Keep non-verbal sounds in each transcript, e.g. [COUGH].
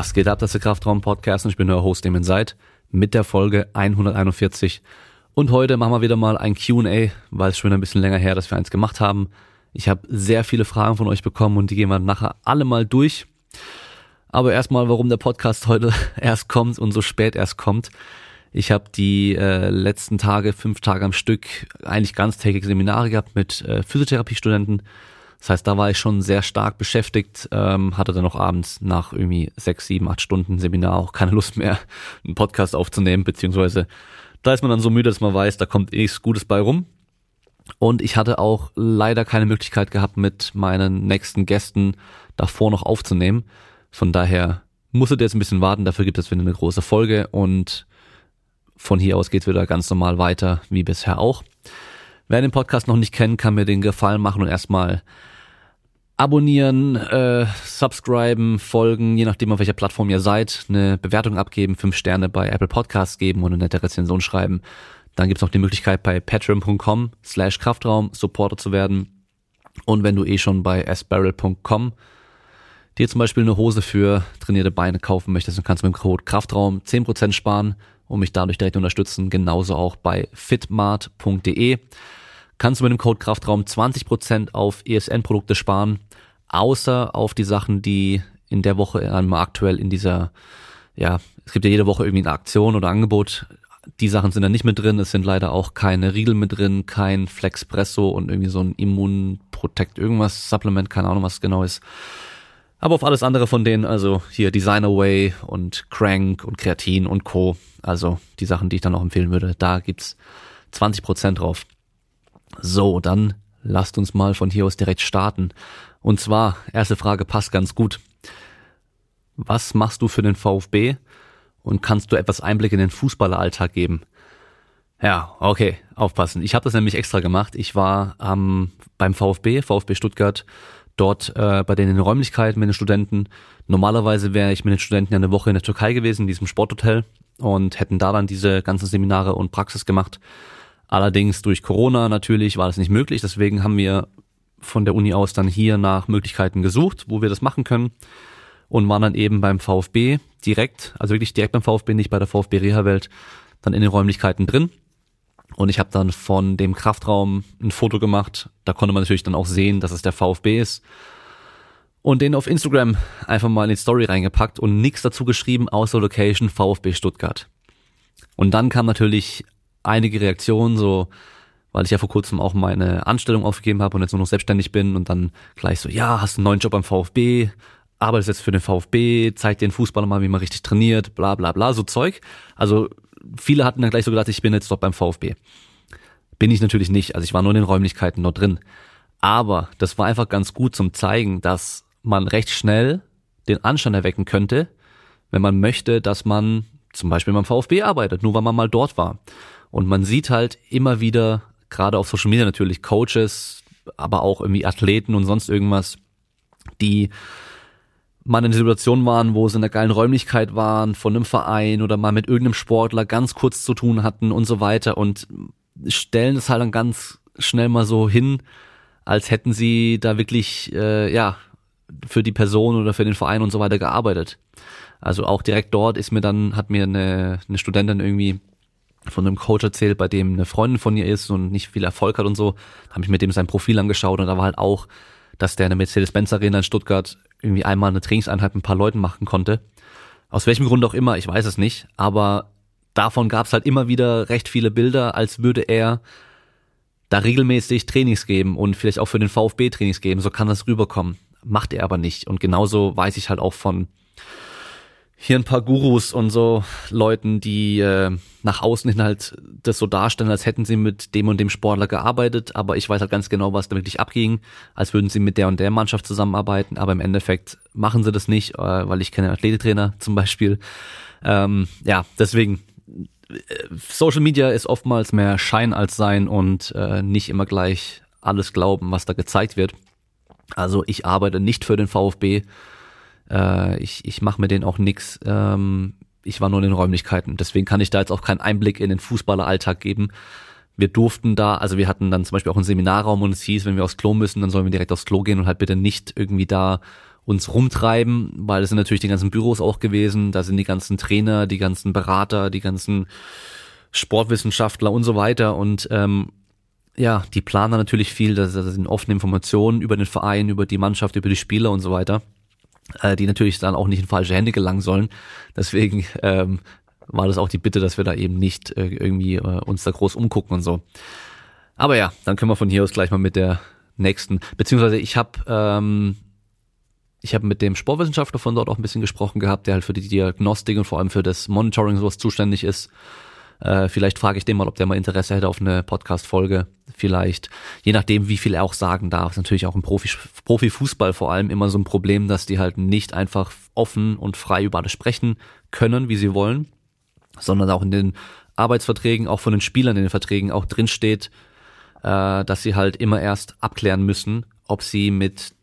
Was geht ab, das ist der Kraftraum-Podcast und ich bin euer Host, dem seid, mit der Folge 141. Und heute machen wir wieder mal ein Q&A, weil es schon ein bisschen länger her, dass wir eins gemacht haben. Ich habe sehr viele Fragen von euch bekommen und die gehen wir nachher alle mal durch. Aber erstmal, warum der Podcast heute [LAUGHS] erst kommt und so spät erst kommt. Ich habe die äh, letzten Tage, fünf Tage am Stück, eigentlich ganztägige Seminare gehabt mit äh, Physiotherapiestudenten. Das heißt, da war ich schon sehr stark beschäftigt, ähm, hatte dann noch abends nach irgendwie sechs, sieben, acht Stunden Seminar auch keine Lust mehr, [LAUGHS] einen Podcast aufzunehmen, beziehungsweise da ist man dann so müde, dass man weiß, da kommt eh nichts Gutes bei rum. Und ich hatte auch leider keine Möglichkeit gehabt, mit meinen nächsten Gästen davor noch aufzunehmen. Von daher musstet ihr jetzt ein bisschen warten, dafür gibt es wieder eine große Folge und von hier aus geht's wieder ganz normal weiter, wie bisher auch. Wer den Podcast noch nicht kennt, kann mir den Gefallen machen und erstmal abonnieren, äh, subscriben, folgen, je nachdem auf welcher Plattform ihr seid, eine Bewertung abgeben, fünf Sterne bei Apple Podcasts geben und eine nette Rezension schreiben. Dann gibt's noch die Möglichkeit bei patreon.com slash Kraftraum Supporter zu werden. Und wenn du eh schon bei sbarrel.com dir zum Beispiel eine Hose für trainierte Beine kaufen möchtest, dann kannst du mit dem Code Kraftraum 10% sparen und mich dadurch direkt unterstützen. Genauso auch bei fitmart.de kannst du mit dem Code Kraftraum 20% auf ESN-Produkte sparen außer auf die Sachen, die in der Woche einmal aktuell in dieser, ja, es gibt ja jede Woche irgendwie eine Aktion oder Angebot. Die Sachen sind da nicht mit drin. Es sind leider auch keine Riegel mit drin, kein Flexpresso und irgendwie so ein Immunprotect irgendwas Supplement, keine Ahnung, was genau ist. Aber auf alles andere von denen, also hier Designer Way und Crank und Kreatin und Co. Also die Sachen, die ich dann auch empfehlen würde, da gibt's 20% drauf. So, dann lasst uns mal von hier aus direkt starten. Und zwar, erste Frage passt ganz gut. Was machst du für den VfB und kannst du etwas Einblick in den Fußballeralltag geben? Ja, okay, aufpassen. Ich habe das nämlich extra gemacht. Ich war ähm, beim VfB, VfB Stuttgart, dort äh, bei den Räumlichkeiten mit den Studenten. Normalerweise wäre ich mit den Studenten ja eine Woche in der Türkei gewesen, in diesem Sporthotel, und hätten da dann diese ganzen Seminare und Praxis gemacht. Allerdings durch Corona natürlich war das nicht möglich. Deswegen haben wir von der Uni aus dann hier nach Möglichkeiten gesucht, wo wir das machen können und waren dann eben beim VfB direkt, also wirklich direkt beim VfB, nicht bei der VfB Reha-Welt, dann in den Räumlichkeiten drin. Und ich habe dann von dem Kraftraum ein Foto gemacht. Da konnte man natürlich dann auch sehen, dass es der VfB ist. Und den auf Instagram einfach mal in die Story reingepackt und nichts dazu geschrieben, außer Location VfB Stuttgart. Und dann kam natürlich einige Reaktionen, so, weil ich ja vor kurzem auch meine Anstellung aufgegeben habe und jetzt nur noch selbstständig bin und dann gleich so, ja, hast einen neuen Job beim VfB, arbeitest jetzt für den VfB, zeig den Fußballer mal, wie man richtig trainiert, bla bla bla, so Zeug. Also viele hatten dann gleich so gedacht, ich bin jetzt doch beim VfB. Bin ich natürlich nicht, also ich war nur in den Räumlichkeiten dort drin. Aber das war einfach ganz gut zum zeigen, dass man recht schnell den Anstand erwecken könnte, wenn man möchte, dass man zum Beispiel beim VfB arbeitet, nur weil man mal dort war. Und man sieht halt immer wieder gerade auf Social Media natürlich Coaches, aber auch irgendwie Athleten und sonst irgendwas, die mal in der Situation waren, wo sie in einer geilen Räumlichkeit waren, von einem Verein oder mal mit irgendeinem Sportler ganz kurz zu tun hatten und so weiter und stellen es halt dann ganz schnell mal so hin, als hätten sie da wirklich, äh, ja, für die Person oder für den Verein und so weiter gearbeitet. Also auch direkt dort ist mir dann, hat mir eine, eine Studentin irgendwie von einem Coach erzählt, bei dem eine Freundin von ihr ist und nicht viel Erfolg hat und so, habe ich mit dem sein Profil angeschaut und da war halt auch, dass der in der Mercedes-Benz Arena in Stuttgart irgendwie einmal eine Trainingseinheit mit ein paar Leuten machen konnte. Aus welchem Grund auch immer, ich weiß es nicht, aber davon gab es halt immer wieder recht viele Bilder, als würde er da regelmäßig Trainings geben und vielleicht auch für den VfB Trainings geben, so kann das rüberkommen. Macht er aber nicht. Und genauso weiß ich halt auch von hier ein paar Gurus und so Leuten, die äh, nach außen hin halt das so darstellen, als hätten sie mit dem und dem Sportler gearbeitet, aber ich weiß halt ganz genau, was da wirklich abging, als würden sie mit der und der Mannschaft zusammenarbeiten, aber im Endeffekt machen sie das nicht, äh, weil ich kenne Athletetrainer zum Beispiel. Ähm, ja, deswegen äh, Social Media ist oftmals mehr Schein als Sein und äh, nicht immer gleich alles glauben, was da gezeigt wird. Also ich arbeite nicht für den VfB, äh, ich ich mache mir den auch nix. Ähm, ich war nur in den Räumlichkeiten. Deswegen kann ich da jetzt auch keinen Einblick in den Fußballeralltag geben. Wir durften da, also wir hatten dann zum Beispiel auch einen Seminarraum und es hieß, wenn wir aufs Klo müssen, dann sollen wir direkt aufs Klo gehen und halt bitte nicht irgendwie da uns rumtreiben, weil es sind natürlich die ganzen Büros auch gewesen, da sind die ganzen Trainer, die ganzen Berater, die ganzen Sportwissenschaftler und so weiter und ähm, ja, die planen natürlich viel, das, das sind offene Informationen über den Verein, über die Mannschaft, über die Spieler und so weiter, äh, die natürlich dann auch nicht in falsche Hände gelangen sollen. Deswegen ähm, war das auch die Bitte, dass wir da eben nicht äh, irgendwie äh, uns da groß umgucken und so. Aber ja, dann können wir von hier aus gleich mal mit der nächsten, beziehungsweise ich habe ähm, ich habe mit dem Sportwissenschaftler von dort auch ein bisschen gesprochen gehabt, der halt für die Diagnostik und vor allem für das Monitoring sowas zuständig ist. Äh, vielleicht frage ich den mal, ob der mal Interesse hätte auf eine Podcast-Folge. Vielleicht, je nachdem, wie viel er auch sagen darf. Ist natürlich auch im Profi, Profifußball vor allem immer so ein Problem, dass die halt nicht einfach offen und frei über alles sprechen können, wie sie wollen, sondern auch in den Arbeitsverträgen, auch von den Spielern in den Verträgen auch drinsteht, äh, dass sie halt immer erst abklären müssen, ob sie mit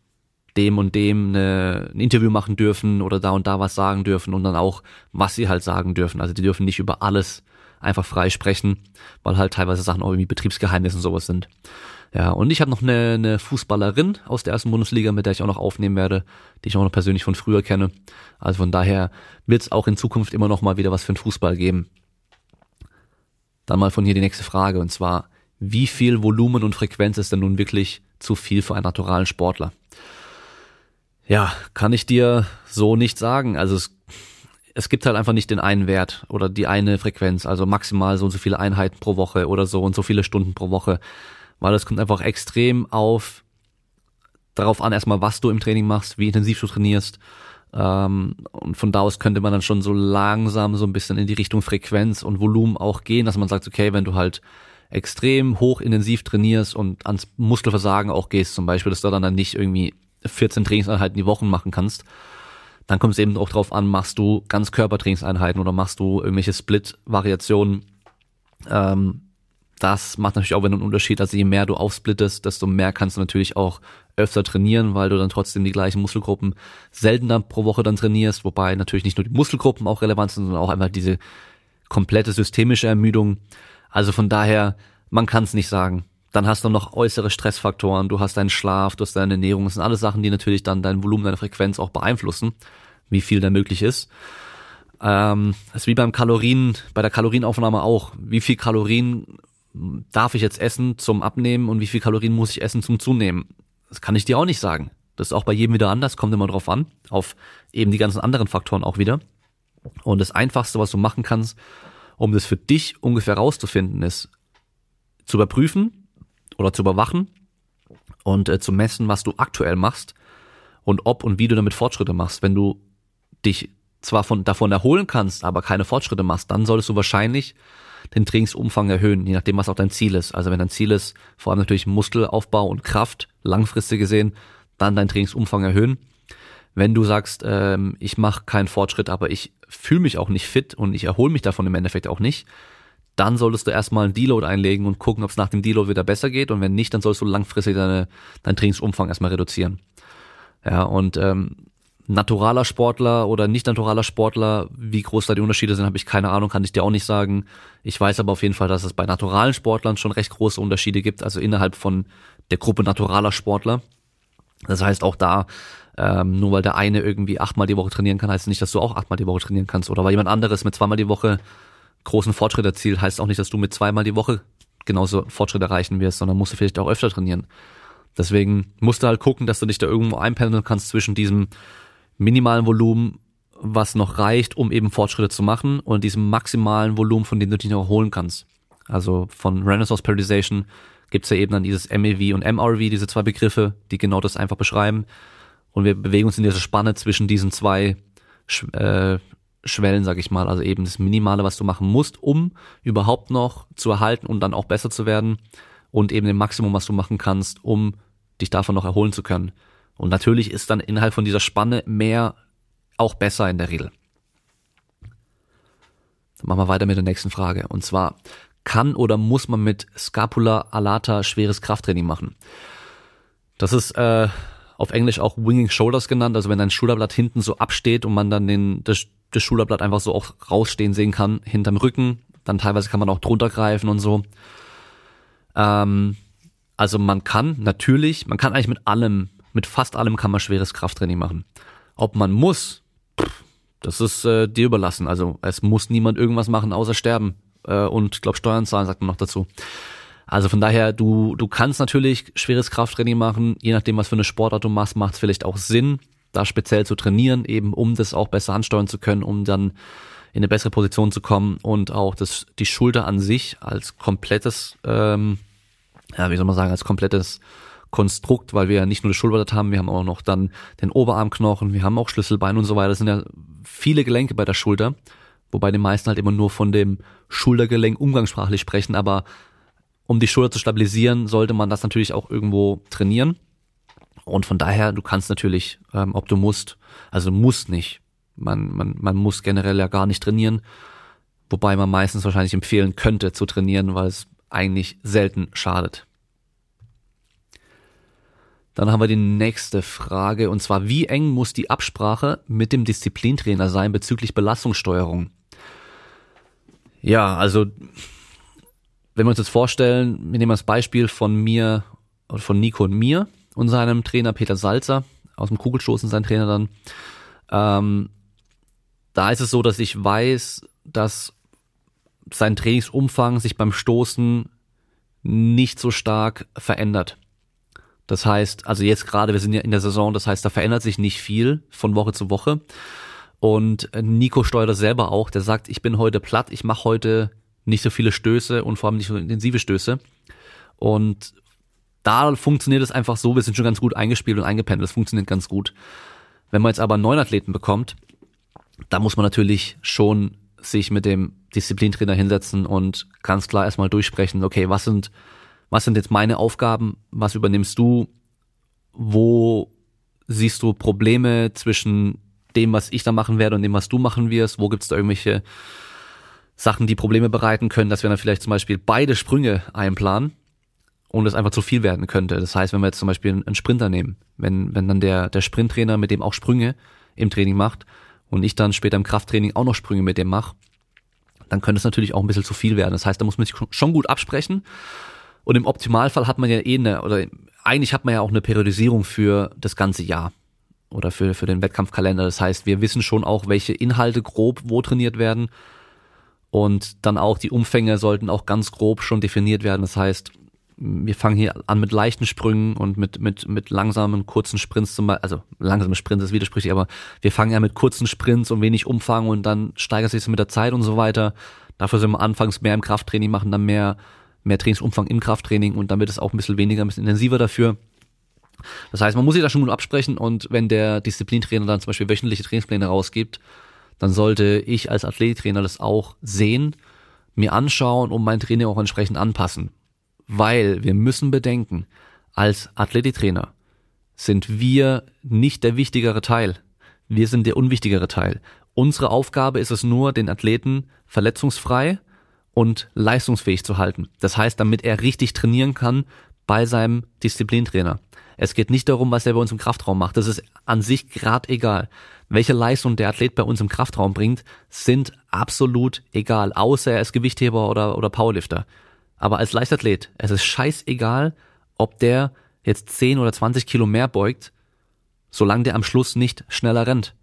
dem und dem eine, ein Interview machen dürfen oder da und da was sagen dürfen und dann auch, was sie halt sagen dürfen. Also die dürfen nicht über alles einfach frei sprechen, weil halt teilweise Sachen auch irgendwie Betriebsgeheimnisse und sowas sind. Ja, und ich habe noch eine, eine Fußballerin aus der ersten Bundesliga, mit der ich auch noch aufnehmen werde, die ich auch noch persönlich von früher kenne. Also von daher wird es auch in Zukunft immer noch mal wieder was für den Fußball geben. Dann mal von hier die nächste Frage und zwar, wie viel Volumen und Frequenz ist denn nun wirklich zu viel für einen naturalen Sportler? Ja, kann ich dir so nicht sagen. Also es es gibt halt einfach nicht den einen Wert oder die eine Frequenz, also maximal so und so viele Einheiten pro Woche oder so und so viele Stunden pro Woche, weil es kommt einfach extrem auf darauf an, erstmal, was du im Training machst, wie intensiv du trainierst. Ähm, und von da aus könnte man dann schon so langsam so ein bisschen in die Richtung Frequenz und Volumen auch gehen, dass man sagt, okay, wenn du halt extrem hoch intensiv trainierst und ans Muskelversagen auch gehst, zum Beispiel, dass du dann, dann nicht irgendwie 14 Trainingseinheiten die Woche machen kannst, dann kommt es eben auch drauf an, machst du ganz Körpertrainingseinheiten oder machst du irgendwelche Split-Variationen. Ähm, das macht natürlich auch einen Unterschied. Also je mehr du aufsplittest, desto mehr kannst du natürlich auch öfter trainieren, weil du dann trotzdem die gleichen Muskelgruppen seltener pro Woche dann trainierst, wobei natürlich nicht nur die Muskelgruppen auch relevant sind, sondern auch einmal diese komplette systemische Ermüdung. Also von daher, man kann es nicht sagen. Dann hast du noch äußere Stressfaktoren, du hast deinen Schlaf, du hast deine Ernährung, das sind alles Sachen, die natürlich dann dein Volumen, deine Frequenz auch beeinflussen, wie viel da möglich ist. Ähm, das ist wie beim Kalorien, bei der Kalorienaufnahme auch. Wie viel Kalorien darf ich jetzt essen zum Abnehmen und wie viel Kalorien muss ich essen zum Zunehmen? Das kann ich dir auch nicht sagen. Das ist auch bei jedem wieder anders, kommt immer drauf an, auf eben die ganzen anderen Faktoren auch wieder. Und das Einfachste, was du machen kannst, um das für dich ungefähr rauszufinden, ist zu überprüfen, oder zu überwachen und äh, zu messen, was du aktuell machst und ob und wie du damit Fortschritte machst. Wenn du dich zwar von, davon erholen kannst, aber keine Fortschritte machst, dann solltest du wahrscheinlich den Trainingsumfang erhöhen, je nachdem, was auch dein Ziel ist. Also wenn dein Ziel ist, vor allem natürlich Muskelaufbau und Kraft, langfristig gesehen, dann deinen Trainingsumfang erhöhen. Wenn du sagst, ähm, ich mache keinen Fortschritt, aber ich fühle mich auch nicht fit und ich erhole mich davon im Endeffekt auch nicht, dann solltest du erstmal einen Deload einlegen und gucken, ob es nach dem Deload wieder besser geht. Und wenn nicht, dann solltest du langfristig deine, deinen Trainingsumfang erstmal reduzieren. Ja, und ähm, naturaler Sportler oder nicht naturaler Sportler, wie groß da die Unterschiede sind, habe ich keine Ahnung, kann ich dir auch nicht sagen. Ich weiß aber auf jeden Fall, dass es bei naturalen Sportlern schon recht große Unterschiede gibt, also innerhalb von der Gruppe naturaler Sportler. Das heißt auch da, ähm, nur weil der eine irgendwie achtmal die Woche trainieren kann, heißt nicht, dass du auch achtmal die Woche trainieren kannst. Oder weil jemand anderes mit zweimal die Woche großen Fortschritt erzielt, heißt auch nicht, dass du mit zweimal die Woche genauso Fortschritt erreichen wirst, sondern musst du vielleicht auch öfter trainieren. Deswegen musst du halt gucken, dass du dich da irgendwo einpendeln kannst zwischen diesem minimalen Volumen, was noch reicht, um eben Fortschritte zu machen, und diesem maximalen Volumen, von dem du dich noch erholen kannst. Also von Renaissance Periodization gibt's ja eben dann dieses MEV und MRV, diese zwei Begriffe, die genau das einfach beschreiben. Und wir bewegen uns in dieser Spanne zwischen diesen zwei äh, Schwellen, sag ich mal, also eben das Minimale, was du machen musst, um überhaupt noch zu erhalten und dann auch besser zu werden und eben dem Maximum, was du machen kannst, um dich davon noch erholen zu können. Und natürlich ist dann innerhalb von dieser Spanne mehr auch besser in der Regel. Dann machen wir weiter mit der nächsten Frage. Und zwar, kann oder muss man mit Scapula alata schweres Krafttraining machen? Das ist äh, auf Englisch auch Winging Shoulders genannt, also wenn dein Schulterblatt hinten so absteht und man dann den, das, das Schulterblatt einfach so auch rausstehen sehen kann, hinterm Rücken. Dann teilweise kann man auch drunter greifen und so. Ähm, also man kann natürlich, man kann eigentlich mit allem mit fast allem kann man schweres Krafttraining machen. Ob man muss, das ist äh, dir überlassen. Also es muss niemand irgendwas machen, außer sterben äh, und glaube Steuern zahlen, sagt man noch dazu. Also von daher, du, du kannst natürlich schweres Krafttraining machen, je nachdem, was für eine Sportart du machst, macht es vielleicht auch Sinn, da speziell zu trainieren, eben um das auch besser ansteuern zu können, um dann in eine bessere Position zu kommen und auch das, die Schulter an sich als komplettes, ähm, ja, wie soll man sagen, als komplettes Konstrukt, weil wir ja nicht nur das Schulterblatt haben, wir haben auch noch dann den Oberarmknochen, wir haben auch Schlüsselbein und so weiter. Das sind ja viele Gelenke bei der Schulter, wobei die meisten halt immer nur von dem Schultergelenk umgangssprachlich sprechen, aber um die Schulter zu stabilisieren, sollte man das natürlich auch irgendwo trainieren. Und von daher, du kannst natürlich, ähm, ob du musst, also musst nicht. Man, man, man muss generell ja gar nicht trainieren, wobei man meistens wahrscheinlich empfehlen könnte zu trainieren, weil es eigentlich selten schadet. Dann haben wir die nächste Frage und zwar, wie eng muss die Absprache mit dem Disziplintrainer sein bezüglich Belastungssteuerung? Ja, also wenn wir uns jetzt vorstellen, wir nehmen das Beispiel von mir von Nico und mir und seinem Trainer Peter Salzer aus dem Kugelstoßen, sein Trainer dann. Ähm, da ist es so, dass ich weiß, dass sein Trainingsumfang sich beim Stoßen nicht so stark verändert. Das heißt, also jetzt gerade, wir sind ja in der Saison, das heißt, da verändert sich nicht viel von Woche zu Woche. Und Nico steuert das selber auch, der sagt, ich bin heute platt, ich mache heute nicht so viele Stöße und vor allem nicht so intensive Stöße. Und da funktioniert es einfach so, wir sind schon ganz gut eingespielt und eingependelt, das funktioniert ganz gut. Wenn man jetzt aber einen neuen Athleten bekommt, da muss man natürlich schon sich mit dem Disziplintrainer hinsetzen und ganz klar erstmal durchsprechen, okay, was sind was sind jetzt meine Aufgaben, was übernimmst du, wo siehst du Probleme zwischen dem, was ich da machen werde und dem, was du machen wirst, wo gibt es da irgendwelche Sachen, die Probleme bereiten können, dass wir dann vielleicht zum Beispiel beide Sprünge einplanen und es einfach zu viel werden könnte. Das heißt, wenn wir jetzt zum Beispiel einen Sprinter nehmen, wenn, wenn dann der, der Sprinttrainer mit dem auch Sprünge im Training macht und ich dann später im Krafttraining auch noch Sprünge mit dem mache, dann könnte es natürlich auch ein bisschen zu viel werden. Das heißt, da muss man sich schon gut absprechen und im Optimalfall hat man ja eh eine, oder eigentlich hat man ja auch eine Periodisierung für das ganze Jahr oder für, für den Wettkampfkalender. Das heißt, wir wissen schon auch, welche Inhalte grob wo trainiert werden. Und dann auch die Umfänge sollten auch ganz grob schon definiert werden. Das heißt, wir fangen hier an mit leichten Sprüngen und mit, mit, mit langsamen, kurzen Sprints zum Beispiel, also langsame Sprints ist widersprüchlich, aber wir fangen ja mit kurzen Sprints und wenig Umfang und dann steigert sich das mit der Zeit und so weiter. Dafür sind wir anfangs mehr im Krafttraining, machen dann mehr mehr Trainingsumfang im Krafttraining und wird es auch ein bisschen weniger, ein bisschen intensiver dafür. Das heißt, man muss sich da schon gut absprechen und wenn der Disziplintrainer dann zum Beispiel wöchentliche Trainingspläne rausgibt, dann sollte ich als Athletiktrainer das auch sehen, mir anschauen und mein Training auch entsprechend anpassen. Weil wir müssen bedenken, als Athletiktrainer sind wir nicht der wichtigere Teil. Wir sind der unwichtigere Teil. Unsere Aufgabe ist es nur, den Athleten verletzungsfrei und leistungsfähig zu halten. Das heißt, damit er richtig trainieren kann bei seinem Disziplintrainer. Es geht nicht darum, was er bei uns im Kraftraum macht. Das ist an sich grad egal. Welche Leistung der Athlet bei uns im Kraftraum bringt, sind absolut egal, außer er ist Gewichtheber oder, oder Powerlifter. Aber als Leichtathlet, es ist scheißegal, ob der jetzt 10 oder 20 Kilo mehr beugt, solange der am Schluss nicht schneller rennt.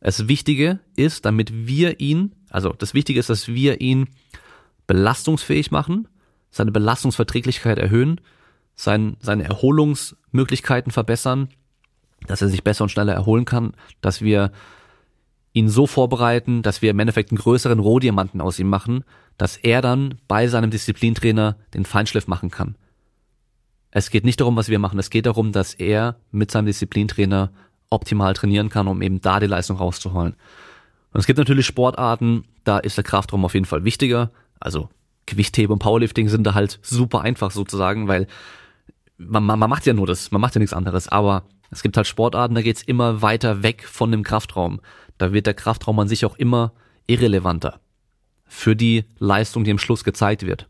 Das Wichtige ist, damit wir ihn, also das Wichtige ist, dass wir ihn belastungsfähig machen, seine Belastungsverträglichkeit erhöhen, sein, seine Erholungsmöglichkeiten verbessern, dass er sich besser und schneller erholen kann, dass wir ihn so vorbereiten, dass wir im Endeffekt einen größeren Rohdiamanten aus ihm machen, dass er dann bei seinem Disziplintrainer den Feinschliff machen kann. Es geht nicht darum, was wir machen, es geht darum, dass er mit seinem Disziplintrainer optimal trainieren kann, um eben da die Leistung rauszuholen. Und es gibt natürlich Sportarten, da ist der Kraftraum auf jeden Fall wichtiger. Also Gewichtheben und Powerlifting sind da halt super einfach sozusagen, weil man, man, man macht ja nur das, man macht ja nichts anderes. Aber es gibt halt Sportarten, da geht's immer weiter weg von dem Kraftraum. Da wird der Kraftraum an sich auch immer irrelevanter für die Leistung, die im Schluss gezeigt wird.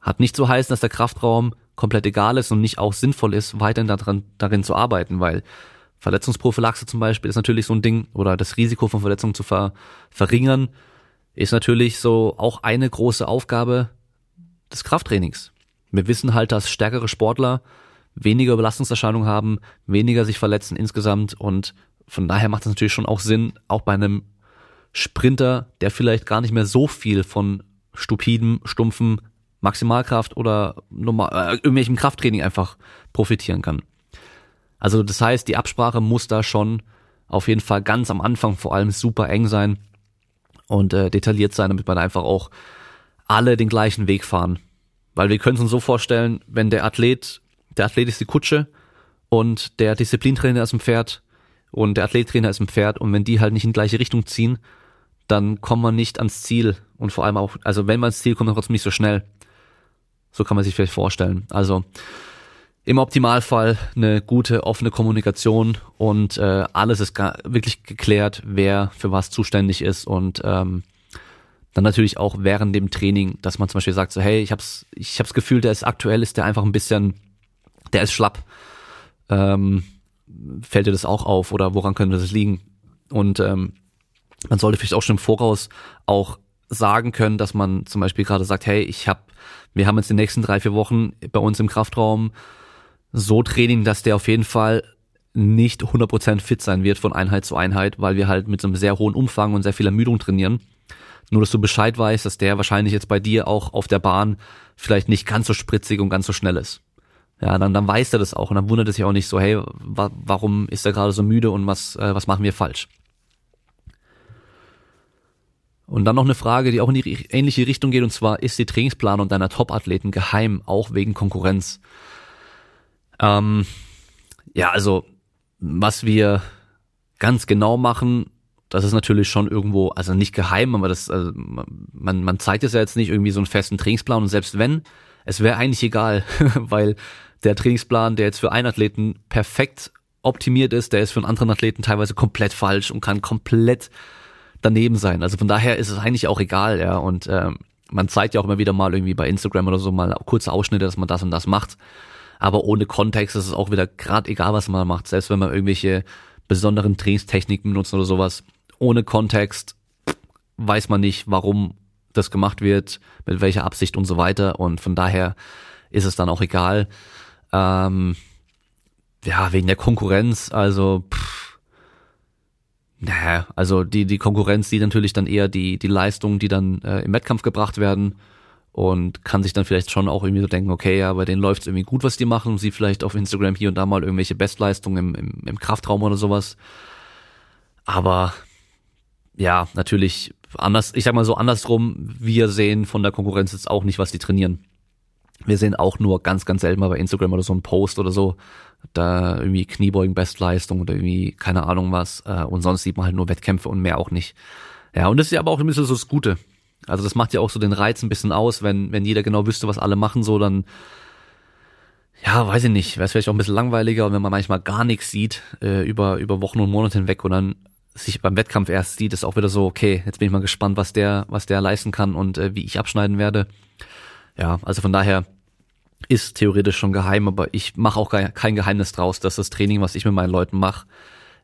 Hat nicht zu heißen, dass der Kraftraum komplett egal ist und nicht auch sinnvoll ist, weiterhin daran, darin zu arbeiten, weil Verletzungsprophylaxe zum Beispiel ist natürlich so ein Ding oder das Risiko von Verletzungen zu ver verringern ist natürlich so auch eine große Aufgabe des Krafttrainings. Wir wissen halt, dass stärkere Sportler weniger Belastungserscheinungen haben, weniger sich verletzen insgesamt und von daher macht es natürlich schon auch Sinn, auch bei einem Sprinter, der vielleicht gar nicht mehr so viel von stupiden, stumpfen Maximalkraft oder normal, äh, irgendwelchem Krafttraining einfach profitieren kann. Also das heißt, die Absprache muss da schon auf jeden Fall ganz am Anfang vor allem super eng sein und äh, detailliert sein, damit man einfach auch alle den gleichen Weg fahren. Weil wir können es uns so vorstellen, wenn der Athlet, der Athlet ist die Kutsche und der Disziplintrainer ist im Pferd und der Athlettrainer ist im Pferd und wenn die halt nicht in die gleiche Richtung ziehen, dann kommt man nicht ans Ziel und vor allem auch, also wenn man ans Ziel kommt, dann trotzdem nicht so schnell. So kann man sich vielleicht vorstellen. Also im Optimalfall eine gute offene Kommunikation und äh, alles ist wirklich geklärt, wer für was zuständig ist und ähm, dann natürlich auch während dem Training, dass man zum Beispiel sagt so, hey, ich hab's, ich hab's Gefühl, der ist aktuell, ist der einfach ein bisschen, der ist schlapp. Ähm, fällt dir das auch auf oder woran könnte das liegen? Und ähm, man sollte vielleicht auch schon im Voraus auch sagen können, dass man zum Beispiel gerade sagt, hey, ich habe, wir haben jetzt die nächsten drei, vier Wochen bei uns im Kraftraum so Training, dass der auf jeden Fall nicht 100% fit sein wird von Einheit zu Einheit, weil wir halt mit so einem sehr hohen Umfang und sehr viel Ermüdung trainieren. Nur, dass du Bescheid weißt, dass der wahrscheinlich jetzt bei dir auch auf der Bahn vielleicht nicht ganz so spritzig und ganz so schnell ist. Ja, dann, dann weiß er das auch und dann wundert es sich auch nicht so, hey, wa warum ist er gerade so müde und was, äh, was machen wir falsch? Und dann noch eine Frage, die auch in die ähnliche Richtung geht, und zwar, ist die Trainingsplanung deiner Top-Athleten geheim, auch wegen Konkurrenz? Ähm, ja, also, was wir ganz genau machen, das ist natürlich schon irgendwo, also nicht geheim, aber das, also man, man zeigt es ja jetzt nicht irgendwie so einen festen Trainingsplan und selbst wenn, es wäre eigentlich egal, [LAUGHS] weil der Trainingsplan, der jetzt für einen Athleten perfekt optimiert ist, der ist für einen anderen Athleten teilweise komplett falsch und kann komplett daneben sein. Also von daher ist es eigentlich auch egal, ja. Und ähm, man zeigt ja auch immer wieder mal irgendwie bei Instagram oder so mal kurze Ausschnitte, dass man das und das macht. Aber ohne Kontext ist es auch wieder gerade egal, was man macht. Selbst wenn man irgendwelche besonderen Trainingstechniken benutzt oder sowas ohne Kontext weiß man nicht, warum das gemacht wird, mit welcher Absicht und so weiter. Und von daher ist es dann auch egal. Ähm, ja, wegen der Konkurrenz, also pff, naja, also die, die Konkurrenz sieht natürlich dann eher die, die Leistungen, die dann äh, im Wettkampf gebracht werden und kann sich dann vielleicht schon auch irgendwie so denken, okay, ja, bei denen läuft es irgendwie gut, was die machen, sie vielleicht auf Instagram hier und da mal irgendwelche Bestleistungen im, im, im Kraftraum oder sowas. Aber ja, natürlich anders, ich sag mal so andersrum, wir sehen von der Konkurrenz jetzt auch nicht, was die trainieren. Wir sehen auch nur ganz, ganz selten mal bei Instagram oder so einen Post oder so, da irgendwie Kniebeugen, Bestleistung oder irgendwie keine Ahnung was. Äh, und sonst sieht man halt nur Wettkämpfe und mehr auch nicht. Ja, und das ist ja aber auch ein bisschen so das Gute. Also das macht ja auch so den Reiz ein bisschen aus, wenn, wenn jeder genau wüsste, was alle machen, so dann, ja, weiß ich nicht, wäre es vielleicht auch ein bisschen langweiliger, wenn man manchmal gar nichts sieht, äh, über, über Wochen und Monate hinweg und dann sich beim Wettkampf erst sieht, ist auch wieder so, okay, jetzt bin ich mal gespannt, was der, was der leisten kann und äh, wie ich abschneiden werde. Ja, also von daher ist theoretisch schon geheim, aber ich mache auch kein Geheimnis draus, dass das Training, was ich mit meinen Leuten mache,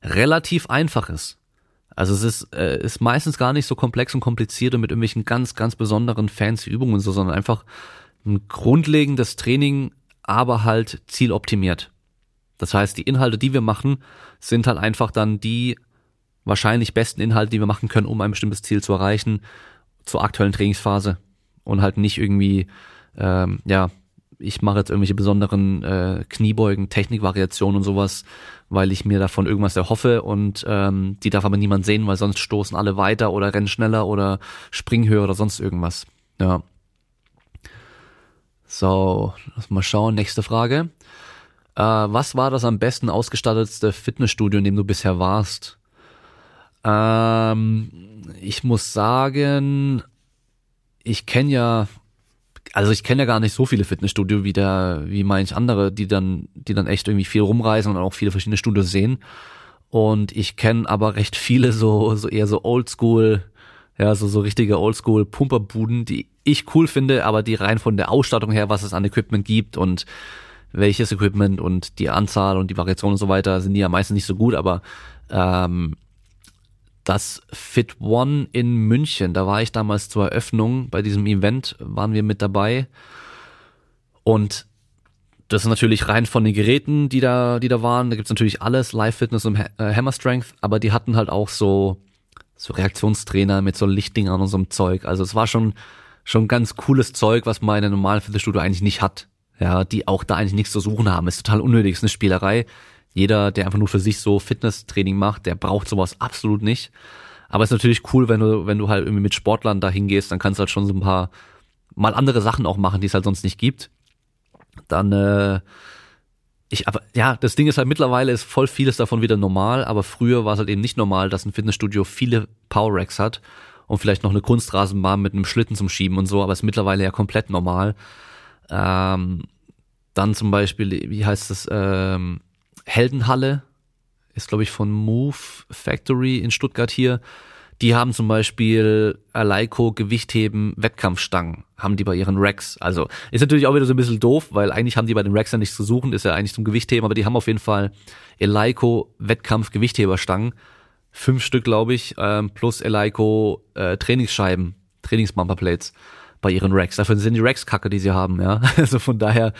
relativ einfach ist. Also es ist, äh, ist meistens gar nicht so komplex und kompliziert und mit irgendwelchen ganz, ganz besonderen fancy Übungen so, sondern einfach ein grundlegendes Training, aber halt zieloptimiert. Das heißt, die Inhalte, die wir machen, sind halt einfach dann die wahrscheinlich besten Inhalte, die wir machen können, um ein bestimmtes Ziel zu erreichen, zur aktuellen Trainingsphase. Und halt nicht irgendwie, ähm, ja, ich mache jetzt irgendwelche besonderen äh, Kniebeugen, Technikvariationen und sowas, weil ich mir davon irgendwas erhoffe und ähm, die darf aber niemand sehen, weil sonst stoßen alle weiter oder rennen schneller oder springen höher oder sonst irgendwas. Ja. So, lass mal schauen. Nächste Frage. Äh, was war das am besten ausgestattetste Fitnessstudio, in dem du bisher warst? Ähm, ich muss sagen, ich kenne ja, also ich kenne ja gar nicht so viele Fitnessstudio wie der, wie manch andere, die dann, die dann echt irgendwie viel rumreisen und auch viele verschiedene Studios sehen. Und ich kenne aber recht viele so, so eher so Oldschool, ja, so, so richtige Oldschool Pumperbuden, die ich cool finde, aber die rein von der Ausstattung her, was es an Equipment gibt und welches Equipment und die Anzahl und die Variation und so weiter, sind die ja meistens nicht so gut, aber ähm, das Fit One in München. Da war ich damals zur Eröffnung bei diesem Event, waren wir mit dabei. Und das ist natürlich rein von den Geräten, die da, die da waren. Da gibt's natürlich alles, Live Fitness und äh, Hammer Strength, aber die hatten halt auch so, so Reaktionstrainer mit so Lichtdingern und so einem Zeug. Also es war schon, schon ganz cooles Zeug, was man in einem normalen Fitnessstudio eigentlich nicht hat. Ja, die auch da eigentlich nichts zu suchen haben. Ist total unnötig, ist eine Spielerei. Jeder, der einfach nur für sich so Fitnesstraining macht, der braucht sowas absolut nicht. Aber es ist natürlich cool, wenn du, wenn du halt irgendwie mit Sportlern da hingehst, dann kannst du halt schon so ein paar mal andere Sachen auch machen, die es halt sonst nicht gibt. Dann, äh, ich, aber ja, das Ding ist halt mittlerweile ist voll vieles davon wieder normal, aber früher war es halt eben nicht normal, dass ein Fitnessstudio viele Power Racks hat und vielleicht noch eine Kunstrasenbahn mit einem Schlitten zum Schieben und so, aber ist mittlerweile ja komplett normal. Ähm, dann zum Beispiel, wie heißt das, ähm, Heldenhalle ist, glaube ich, von Move Factory in Stuttgart hier. Die haben zum Beispiel Aleiko Gewichtheben Wettkampfstangen, haben die bei ihren Racks. Also ist natürlich auch wieder so ein bisschen doof, weil eigentlich haben die bei den Racks ja nichts zu suchen, ist ja eigentlich zum Gewichtheben, aber die haben auf jeden Fall Eleiko Wettkampf Gewichtheberstangen. Fünf Stück, glaube ich, ähm, plus Eleiko äh, Trainingsscheiben, Trainingsbumperplates bei ihren Racks. Dafür sind die Racks kacke, die sie haben, ja. [LAUGHS] Also von daher,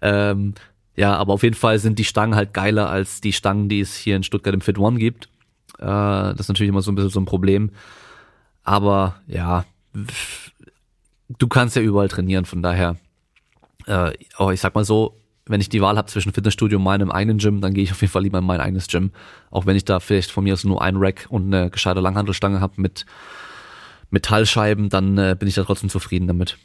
ähm, ja, aber auf jeden Fall sind die Stangen halt geiler als die Stangen, die es hier in Stuttgart im Fit One gibt. Äh, das ist natürlich immer so ein bisschen so ein Problem. Aber ja, du kannst ja überall trainieren, von daher. Äh, aber ich sag mal so, wenn ich die Wahl habe zwischen Fitnessstudio und meinem eigenen Gym, dann gehe ich auf jeden Fall lieber in mein eigenes Gym. Auch wenn ich da vielleicht von mir aus nur ein Rack und eine gescheite Langhandelstange habe mit Metallscheiben, dann äh, bin ich da trotzdem zufrieden damit.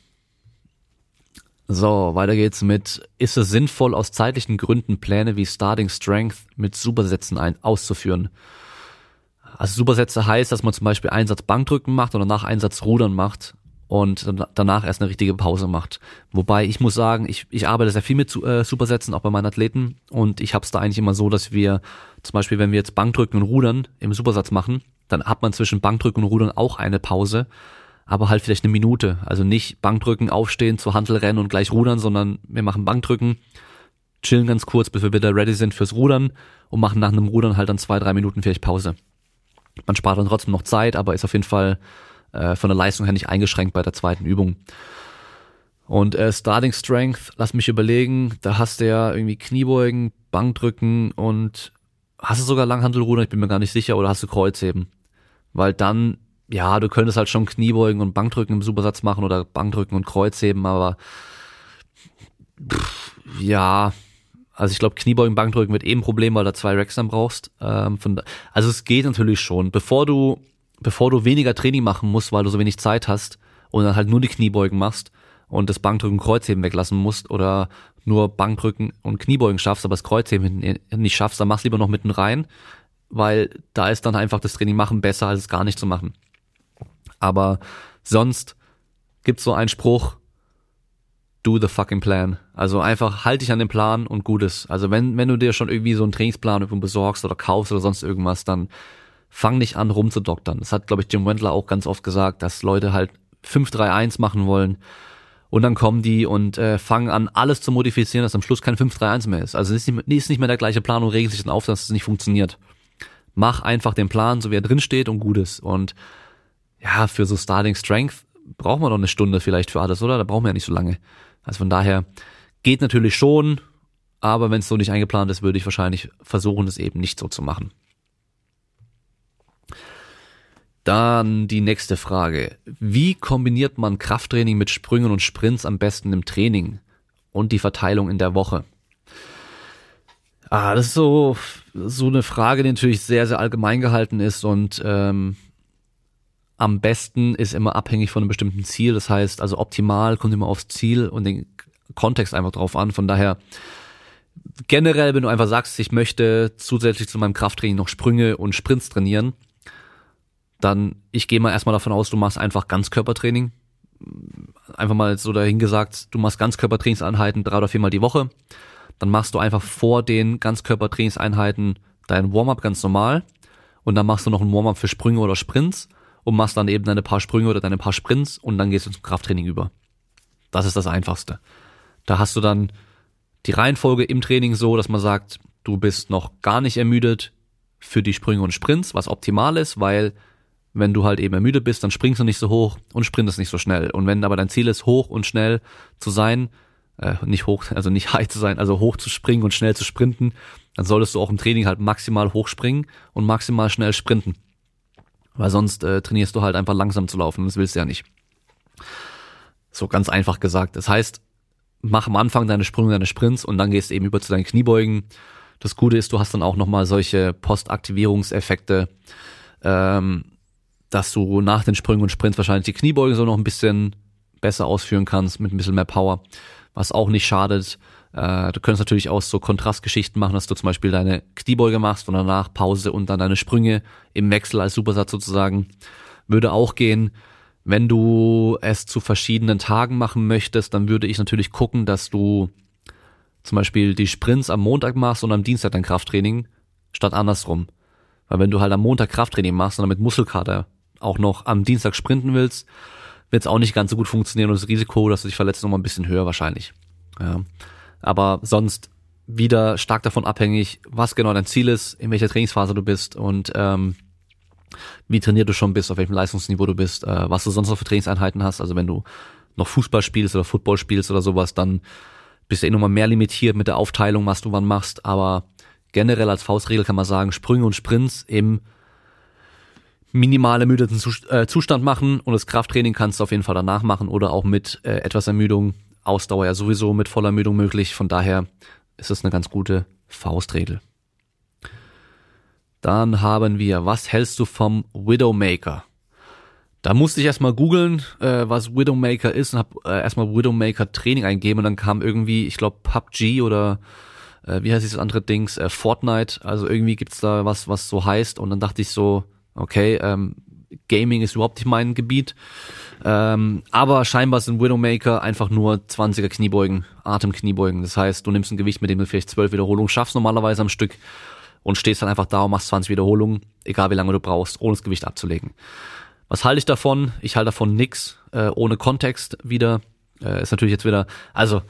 So, weiter geht's mit, ist es sinnvoll, aus zeitlichen Gründen Pläne wie Starting Strength mit Supersätzen ein auszuführen? Also Supersätze heißt, dass man zum Beispiel Einsatz Bankdrücken macht oder nach Einsatz Rudern macht und danach erst eine richtige Pause macht. Wobei ich muss sagen, ich, ich arbeite sehr viel mit äh, Supersätzen, auch bei meinen Athleten und ich habe es da eigentlich immer so, dass wir zum Beispiel, wenn wir jetzt Bankdrücken und Rudern im Supersatz machen, dann hat man zwischen Bankdrücken und Rudern auch eine Pause, aber halt vielleicht eine Minute. Also nicht Bankdrücken, aufstehen, zur Handel rennen und gleich rudern, sondern wir machen Bankdrücken, chillen ganz kurz, bis wir wieder ready sind fürs Rudern und machen nach einem Rudern halt dann zwei, drei Minuten vielleicht Pause. Man spart dann trotzdem noch Zeit, aber ist auf jeden Fall äh, von der Leistung her nicht eingeschränkt bei der zweiten Übung. Und äh, Starting Strength, lass mich überlegen, da hast du ja irgendwie Kniebeugen, Bankdrücken und hast du sogar Langhandelrudern, ich bin mir gar nicht sicher, oder hast du Kreuzheben? Weil dann, ja, du könntest halt schon Kniebeugen und Bankdrücken im Supersatz machen oder Bankdrücken und Kreuzheben, aber pff, ja, also ich glaube, Kniebeugen, Bankdrücken wird eben ein Problem, weil du zwei Racks dann brauchst. Ähm, von, also es geht natürlich schon. Bevor du, bevor du weniger Training machen musst, weil du so wenig Zeit hast und dann halt nur die Kniebeugen machst und das Bankdrücken, Kreuzheben weglassen musst oder nur Bankdrücken und Kniebeugen schaffst, aber das Kreuzheben nicht schaffst, dann machst lieber noch mitten rein, weil da ist dann einfach das Training machen besser, als es gar nicht zu machen. Aber sonst gibt's so einen Spruch, do the fucking plan. Also einfach halt dich an den Plan und gutes. Also wenn, wenn du dir schon irgendwie so einen Trainingsplan irgendwo besorgst oder kaufst oder sonst irgendwas, dann fang nicht an rumzudoktern. Das hat, glaube ich, Jim Wendler auch ganz oft gesagt, dass Leute halt 5-3-1 machen wollen und dann kommen die und äh, fangen an, alles zu modifizieren, dass am Schluss kein 5-3-1 mehr ist. Also es ist nicht, ist nicht mehr der gleiche Plan und regen sich dann auf, dass es nicht funktioniert. Mach einfach den Plan, so wie er drin steht und gut ist. Und ja, für so Starting Strength brauchen wir doch eine Stunde vielleicht für alles, oder? Da brauchen wir ja nicht so lange. Also von daher geht natürlich schon, aber wenn es so nicht eingeplant ist, würde ich wahrscheinlich versuchen, es eben nicht so zu machen. Dann die nächste Frage. Wie kombiniert man Krafttraining mit Sprüngen und Sprints am besten im Training und die Verteilung in der Woche? Ah, das ist so, so eine Frage, die natürlich sehr, sehr allgemein gehalten ist und ähm, am besten ist immer abhängig von einem bestimmten Ziel. Das heißt, also optimal kommt immer aufs Ziel und den Kontext einfach drauf an. Von daher generell, wenn du einfach sagst, ich möchte zusätzlich zu meinem Krafttraining noch Sprünge und Sprints trainieren, dann ich gehe mal erstmal davon aus, du machst einfach Ganzkörpertraining. Einfach mal so dahin gesagt, du machst Ganzkörpertrainingseinheiten drei oder viermal die Woche. Dann machst du einfach vor den Ganzkörpertrainingseinheiten dein Warm-up ganz normal und dann machst du noch ein Warm-up für Sprünge oder Sprints und machst dann eben deine paar Sprünge oder deine paar Sprints und dann gehst du zum Krafttraining über. Das ist das Einfachste. Da hast du dann die Reihenfolge im Training so, dass man sagt, du bist noch gar nicht ermüdet für die Sprünge und Sprints, was optimal ist, weil wenn du halt eben ermüdet bist, dann springst du nicht so hoch und sprintest nicht so schnell. Und wenn aber dein Ziel ist, hoch und schnell zu sein, äh, nicht hoch, also nicht [LAUGHS] high zu sein, also hoch zu springen und schnell zu sprinten, dann solltest du auch im Training halt maximal hoch springen und maximal schnell sprinten. Weil sonst äh, trainierst du halt einfach langsam zu laufen das willst du ja nicht. So ganz einfach gesagt. Das heißt, mach am Anfang deine Sprünge, deine Sprints und dann gehst du eben über zu deinen Kniebeugen. Das Gute ist, du hast dann auch nochmal solche Postaktivierungseffekte, ähm, dass du nach den Sprüngen und Sprints wahrscheinlich die Kniebeugen so noch ein bisschen besser ausführen kannst mit ein bisschen mehr Power, was auch nicht schadet. Äh, du könntest natürlich auch so Kontrastgeschichten machen, dass du zum Beispiel deine Kniebeuge machst und danach Pause und dann deine Sprünge im Wechsel als Supersatz sozusagen. Würde auch gehen. Wenn du es zu verschiedenen Tagen machen möchtest, dann würde ich natürlich gucken, dass du zum Beispiel die Sprints am Montag machst und am Dienstag dein Krafttraining, statt andersrum. Weil wenn du halt am Montag Krafttraining machst und dann mit Muskelkater auch noch am Dienstag sprinten willst, wird es auch nicht ganz so gut funktionieren und das Risiko, dass du dich verletzt, noch mal ein bisschen höher wahrscheinlich. Ja. Aber sonst wieder stark davon abhängig, was genau dein Ziel ist, in welcher Trainingsphase du bist und ähm, wie trainiert du schon bist, auf welchem Leistungsniveau du bist, äh, was du sonst noch für Trainingseinheiten hast. Also wenn du noch Fußball spielst oder Football spielst oder sowas, dann bist du eh nochmal mehr limitiert mit der Aufteilung, was du wann machst. Aber generell als Faustregel kann man sagen, Sprünge und Sprints im minimale ermüdeten äh, Zustand machen und das Krafttraining kannst du auf jeden Fall danach machen oder auch mit äh, etwas Ermüdung. Ausdauer ja sowieso mit voller Ermüdung möglich. Von daher ist es eine ganz gute Faustregel. Dann haben wir, was hältst du vom Widowmaker? Da musste ich erstmal googeln, äh, was Widowmaker ist und habe äh, erstmal Widowmaker Training eingeben und dann kam irgendwie, ich glaube PUBG oder äh, wie heißt dieses andere Dings, äh, Fortnite, also irgendwie gibt's da was, was so heißt und dann dachte ich so, okay, ähm, Gaming ist überhaupt nicht mein Gebiet, ähm, aber scheinbar sind Widowmaker einfach nur 20er Kniebeugen, Atemkniebeugen, das heißt, du nimmst ein Gewicht, mit dem du vielleicht 12 Wiederholungen schaffst normalerweise am Stück und stehst dann einfach da und machst 20 Wiederholungen, egal wie lange du brauchst, ohne das Gewicht abzulegen. Was halte ich davon? Ich halte davon nix, äh, ohne Kontext wieder. Äh, ist natürlich jetzt wieder, also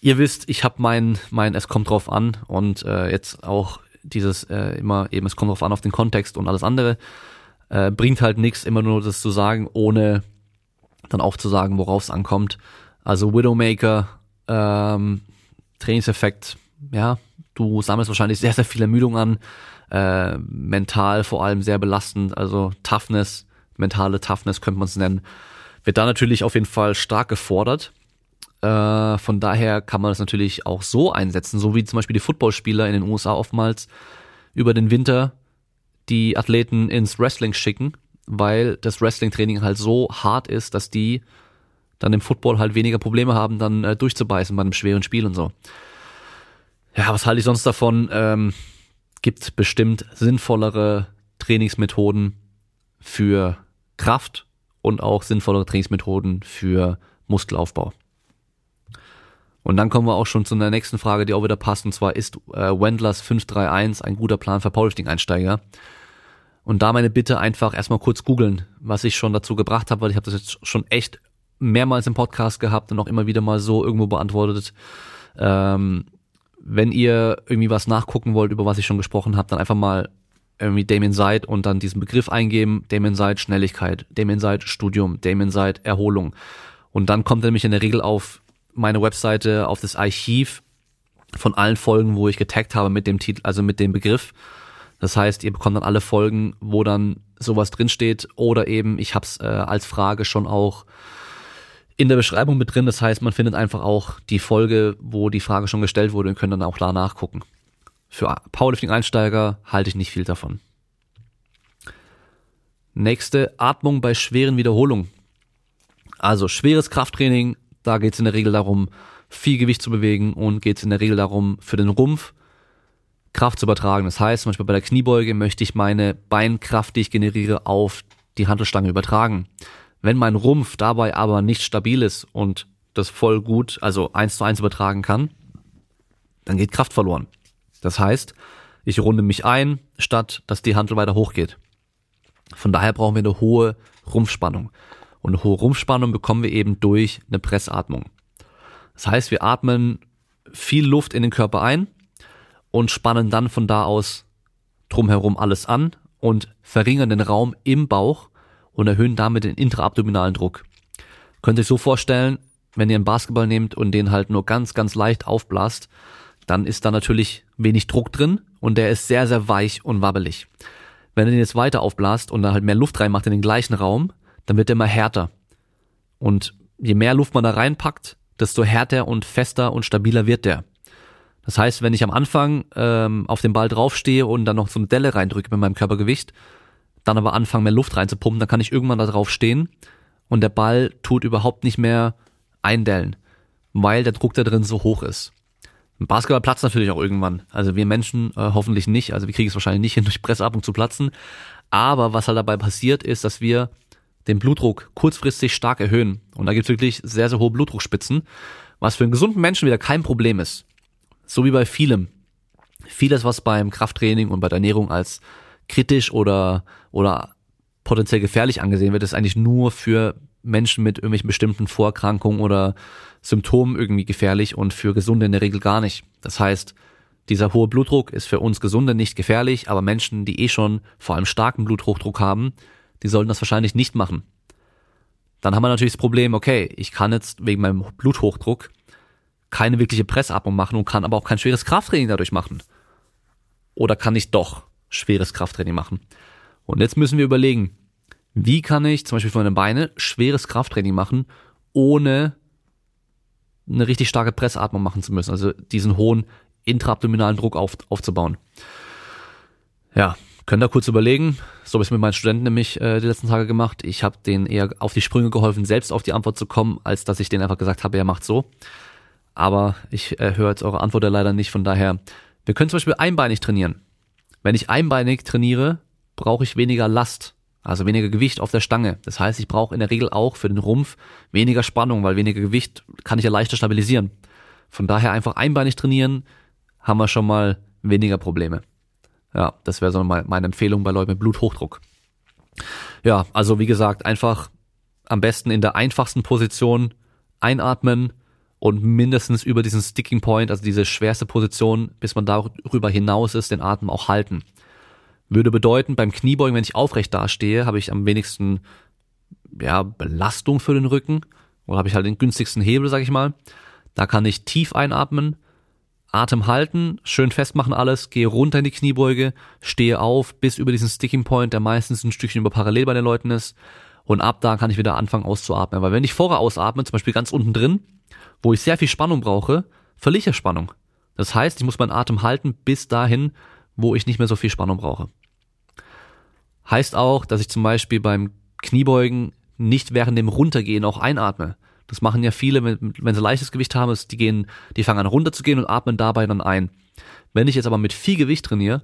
ihr wisst, ich habe mein, mein Es kommt drauf an und äh, jetzt auch dieses äh, immer eben, es kommt drauf an auf den Kontext und alles andere. Äh, bringt halt nix, immer nur das zu sagen, ohne dann auch zu sagen, worauf es ankommt. Also Widowmaker, ähm, Trainingseffekt, ja, Du sammelst wahrscheinlich sehr, sehr viel Ermüdung an, äh, mental vor allem sehr belastend, also Toughness, mentale Toughness könnte man es nennen, wird da natürlich auf jeden Fall stark gefordert. Äh, von daher kann man das natürlich auch so einsetzen, so wie zum Beispiel die Footballspieler in den USA oftmals über den Winter die Athleten ins Wrestling schicken, weil das Wrestling-Training halt so hart ist, dass die dann im Football halt weniger Probleme haben, dann äh, durchzubeißen bei einem schweren Spiel und so. Ja, was halte ich sonst davon? Ähm, gibt bestimmt sinnvollere Trainingsmethoden für Kraft und auch sinnvollere Trainingsmethoden für Muskelaufbau. Und dann kommen wir auch schon zu einer nächsten Frage, die auch wieder passt, und zwar ist äh, Wendlers 531 ein guter Plan für Powerlifting-Einsteiger? Und da meine Bitte einfach erstmal kurz googeln, was ich schon dazu gebracht habe, weil ich habe das jetzt schon echt mehrmals im Podcast gehabt und auch immer wieder mal so irgendwo beantwortet. Ähm, wenn ihr irgendwie was nachgucken wollt, über was ich schon gesprochen habe, dann einfach mal irgendwie Damien Seid und dann diesen Begriff eingeben, Damien Seid Schnelligkeit, Damien Seid Studium, Damien Seid Erholung. Und dann kommt er nämlich in der Regel auf meine Webseite, auf das Archiv von allen Folgen, wo ich getaggt habe mit dem Titel, also mit dem Begriff. Das heißt, ihr bekommt dann alle Folgen, wo dann sowas drinsteht oder eben, ich habe es äh, als Frage schon auch in der Beschreibung mit drin. Das heißt, man findet einfach auch die Folge, wo die Frage schon gestellt wurde und könnt dann auch da nachgucken. Für Powerlifting-Einsteiger halte ich nicht viel davon. Nächste, Atmung bei schweren Wiederholungen. Also schweres Krafttraining, da geht es in der Regel darum, viel Gewicht zu bewegen und geht es in der Regel darum, für den Rumpf Kraft zu übertragen. Das heißt, zum Beispiel bei der Kniebeuge möchte ich meine Beinkraft, die ich generiere, auf die Handelstange übertragen. Wenn mein Rumpf dabei aber nicht stabil ist und das voll gut, also eins zu eins übertragen kann, dann geht Kraft verloren. Das heißt, ich runde mich ein, statt dass die Handel weiter hochgeht. Von daher brauchen wir eine hohe Rumpfspannung. Und eine hohe Rumpfspannung bekommen wir eben durch eine Pressatmung. Das heißt, wir atmen viel Luft in den Körper ein und spannen dann von da aus drumherum alles an und verringern den Raum im Bauch und erhöhen damit den intraabdominalen Druck. Könnt ihr euch so vorstellen, wenn ihr einen Basketball nehmt und den halt nur ganz, ganz leicht aufblast, dann ist da natürlich wenig Druck drin und der ist sehr, sehr weich und wabbelig. Wenn ihr den jetzt weiter aufblast und da halt mehr Luft reinmacht in den gleichen Raum, dann wird der immer härter. Und je mehr Luft man da reinpackt, desto härter und fester und stabiler wird der. Das heißt, wenn ich am Anfang ähm, auf den Ball draufstehe und dann noch so eine Delle reindrücke mit meinem Körpergewicht, dann aber anfange mehr Luft reinzupumpen, dann kann ich irgendwann da drauf stehen und der Ball tut überhaupt nicht mehr eindellen, weil der Druck da drin so hoch ist. Ein Basketball platzt natürlich auch irgendwann. Also wir Menschen äh, hoffentlich nicht. Also wir kriegen es wahrscheinlich nicht hin, [LAUGHS] durch Pressatmung zu platzen. Aber was halt dabei passiert, ist, dass wir den Blutdruck kurzfristig stark erhöhen. Und da gibt es wirklich sehr, sehr hohe Blutdruckspitzen, was für einen gesunden Menschen wieder kein Problem ist. So wie bei vielem. Vieles, was beim Krafttraining und bei der Ernährung als kritisch oder, oder potenziell gefährlich angesehen wird, ist eigentlich nur für Menschen mit irgendwelchen bestimmten Vorerkrankungen oder Symptomen irgendwie gefährlich und für Gesunde in der Regel gar nicht. Das heißt, dieser hohe Blutdruck ist für uns Gesunde nicht gefährlich, aber Menschen, die eh schon vor allem starken Bluthochdruck haben, die sollten das wahrscheinlich nicht machen. Dann haben wir natürlich das Problem, okay, ich kann jetzt wegen meinem Bluthochdruck keine wirkliche Pressatmung machen und kann aber auch kein schweres Krafttraining dadurch machen. Oder kann ich doch schweres Krafttraining machen? Und jetzt müssen wir überlegen, wie kann ich zum Beispiel für meine Beine schweres Krafttraining machen, ohne eine richtig starke Pressatmung machen zu müssen, also diesen hohen intraabdominalen Druck auf, aufzubauen. Ja, könnt ihr kurz überlegen. So habe ich es mit meinen Studenten nämlich äh, die letzten Tage gemacht. Ich habe denen eher auf die Sprünge geholfen, selbst auf die Antwort zu kommen, als dass ich denen einfach gesagt habe, er macht so. Aber ich äh, höre jetzt eure Antwort ja leider nicht. Von daher, wir können zum Beispiel einbeinig trainieren. Wenn ich einbeinig trainiere, brauche ich weniger Last, also weniger Gewicht auf der Stange. Das heißt, ich brauche in der Regel auch für den Rumpf weniger Spannung, weil weniger Gewicht kann ich ja leichter stabilisieren. Von daher einfach einbeinig trainieren, haben wir schon mal weniger Probleme. Ja, das wäre so meine Empfehlung bei Leuten mit Bluthochdruck. Ja, also wie gesagt, einfach am besten in der einfachsten Position einatmen und mindestens über diesen Sticking Point, also diese schwerste Position, bis man darüber hinaus ist, den Atem auch halten. Würde bedeuten, beim Kniebeugen, wenn ich aufrecht dastehe, habe ich am wenigsten ja, Belastung für den Rücken oder habe ich halt den günstigsten Hebel, sag ich mal. Da kann ich tief einatmen, Atem halten, schön festmachen alles, gehe runter in die Kniebeuge, stehe auf bis über diesen Sticking Point, der meistens ein Stückchen über parallel bei den Leuten ist. Und ab da kann ich wieder anfangen auszuatmen. Weil wenn ich vorher ausatme, zum Beispiel ganz unten drin, wo ich sehr viel Spannung brauche, verliere ich Spannung. Das heißt, ich muss meinen Atem halten bis dahin, wo ich nicht mehr so viel Spannung brauche. Heißt auch, dass ich zum Beispiel beim Kniebeugen nicht während dem Runtergehen auch einatme. Das machen ja viele, wenn, sie leichtes Gewicht haben, die gehen, die fangen an runterzugehen und atmen dabei dann ein. Wenn ich jetzt aber mit viel Gewicht trainiere,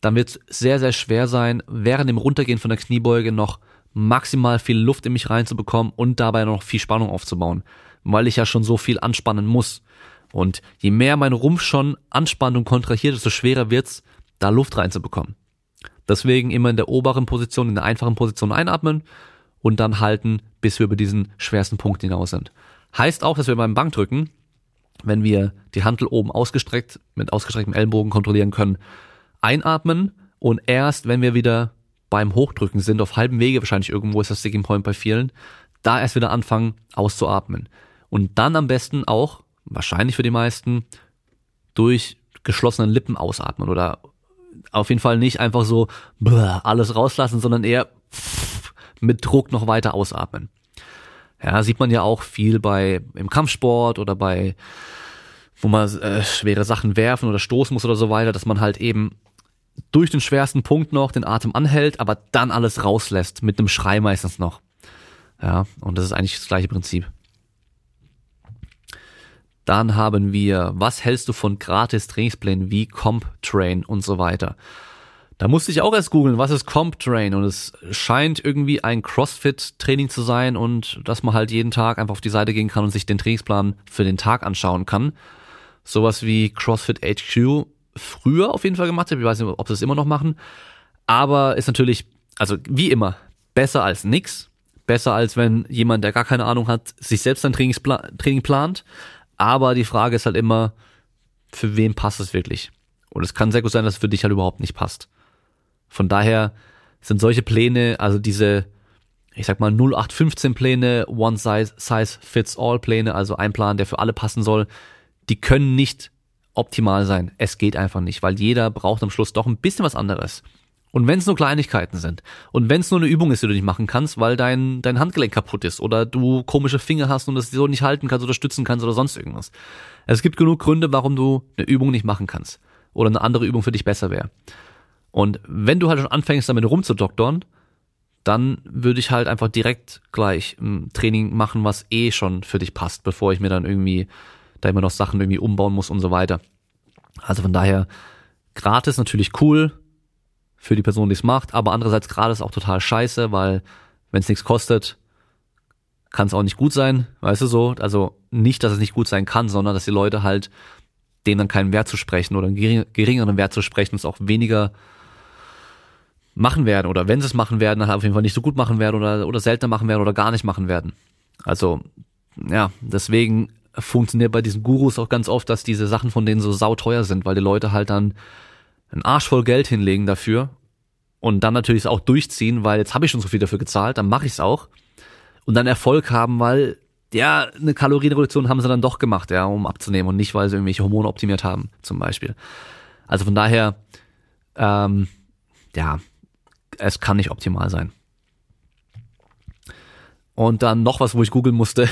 dann wird es sehr, sehr schwer sein, während dem Runtergehen von der Kniebeuge noch maximal viel Luft in mich reinzubekommen und dabei noch viel Spannung aufzubauen, weil ich ja schon so viel anspannen muss. Und je mehr mein Rumpf schon anspannt und kontrahiert, desto schwerer wird's, da Luft reinzubekommen. Deswegen immer in der oberen Position, in der einfachen Position einatmen und dann halten, bis wir über diesen schwersten Punkt hinaus sind. Heißt auch, dass wir beim Bankdrücken, wenn wir die Handel oben ausgestreckt, mit ausgestrecktem Ellenbogen kontrollieren können, einatmen und erst, wenn wir wieder beim Hochdrücken sind, auf halbem Wege wahrscheinlich irgendwo ist das Sticking Point bei vielen, da erst wieder anfangen auszuatmen. Und dann am besten auch, wahrscheinlich für die meisten, durch geschlossenen Lippen ausatmen oder auf jeden Fall nicht einfach so alles rauslassen, sondern eher mit Druck noch weiter ausatmen. Ja, sieht man ja auch viel bei im Kampfsport oder bei wo man äh, schwere Sachen werfen oder stoßen muss oder so weiter, dass man halt eben durch den schwersten Punkt noch den Atem anhält, aber dann alles rauslässt, mit einem Schrei meistens noch. Ja, und das ist eigentlich das gleiche Prinzip. Dann haben wir, was hältst du von gratis Trainingsplänen wie CompTrain und so weiter? Da musste ich auch erst googeln, was ist CompTrain und es scheint irgendwie ein CrossFit-Training zu sein und dass man halt jeden Tag einfach auf die Seite gehen kann und sich den Trainingsplan für den Tag anschauen kann. Sowas wie CrossFit HQ früher auf jeden Fall gemacht hat. Ich weiß nicht, ob sie es immer noch machen. Aber ist natürlich, also wie immer, besser als nix. Besser als wenn jemand, der gar keine Ahnung hat, sich selbst ein Trainingsplan, Training plant. Aber die Frage ist halt immer, für wen passt es wirklich? Und es kann sehr gut sein, dass es für dich halt überhaupt nicht passt. Von daher sind solche Pläne, also diese ich sag mal 0815 Pläne, One Size, Size Fits All Pläne, also ein Plan, der für alle passen soll, die können nicht optimal sein. Es geht einfach nicht, weil jeder braucht am Schluss doch ein bisschen was anderes. Und wenn es nur Kleinigkeiten sind und wenn es nur eine Übung ist, die du nicht machen kannst, weil dein, dein Handgelenk kaputt ist oder du komische Finger hast und es so nicht halten kannst oder stützen kannst oder sonst irgendwas. Es gibt genug Gründe, warum du eine Übung nicht machen kannst oder eine andere Übung für dich besser wäre. Und wenn du halt schon anfängst, damit rumzudoktern, dann würde ich halt einfach direkt gleich ein Training machen, was eh schon für dich passt, bevor ich mir dann irgendwie da immer noch Sachen irgendwie umbauen muss und so weiter. Also von daher, gratis natürlich cool für die Person, die es macht, aber andererseits gratis auch total scheiße, weil wenn es nichts kostet, kann es auch nicht gut sein, weißt du so? Also nicht, dass es nicht gut sein kann, sondern dass die Leute halt denen dann keinen Wert zu sprechen oder einen geringeren Wert zu sprechen, es auch weniger machen werden oder wenn sie es machen werden, dann auf jeden Fall nicht so gut machen werden oder, oder seltener machen werden oder gar nicht machen werden. Also ja, deswegen funktioniert bei diesen Gurus auch ganz oft, dass diese Sachen von denen so sauteuer sind, weil die Leute halt dann einen Arsch voll Geld hinlegen dafür und dann natürlich auch durchziehen, weil jetzt habe ich schon so viel dafür gezahlt, dann mache ich es auch und dann Erfolg haben, weil ja, eine Kalorienreduktion haben sie dann doch gemacht, ja, um abzunehmen und nicht, weil sie irgendwelche Hormone optimiert haben, zum Beispiel. Also von daher, ähm, ja, es kann nicht optimal sein. Und dann noch was, wo ich googeln musste.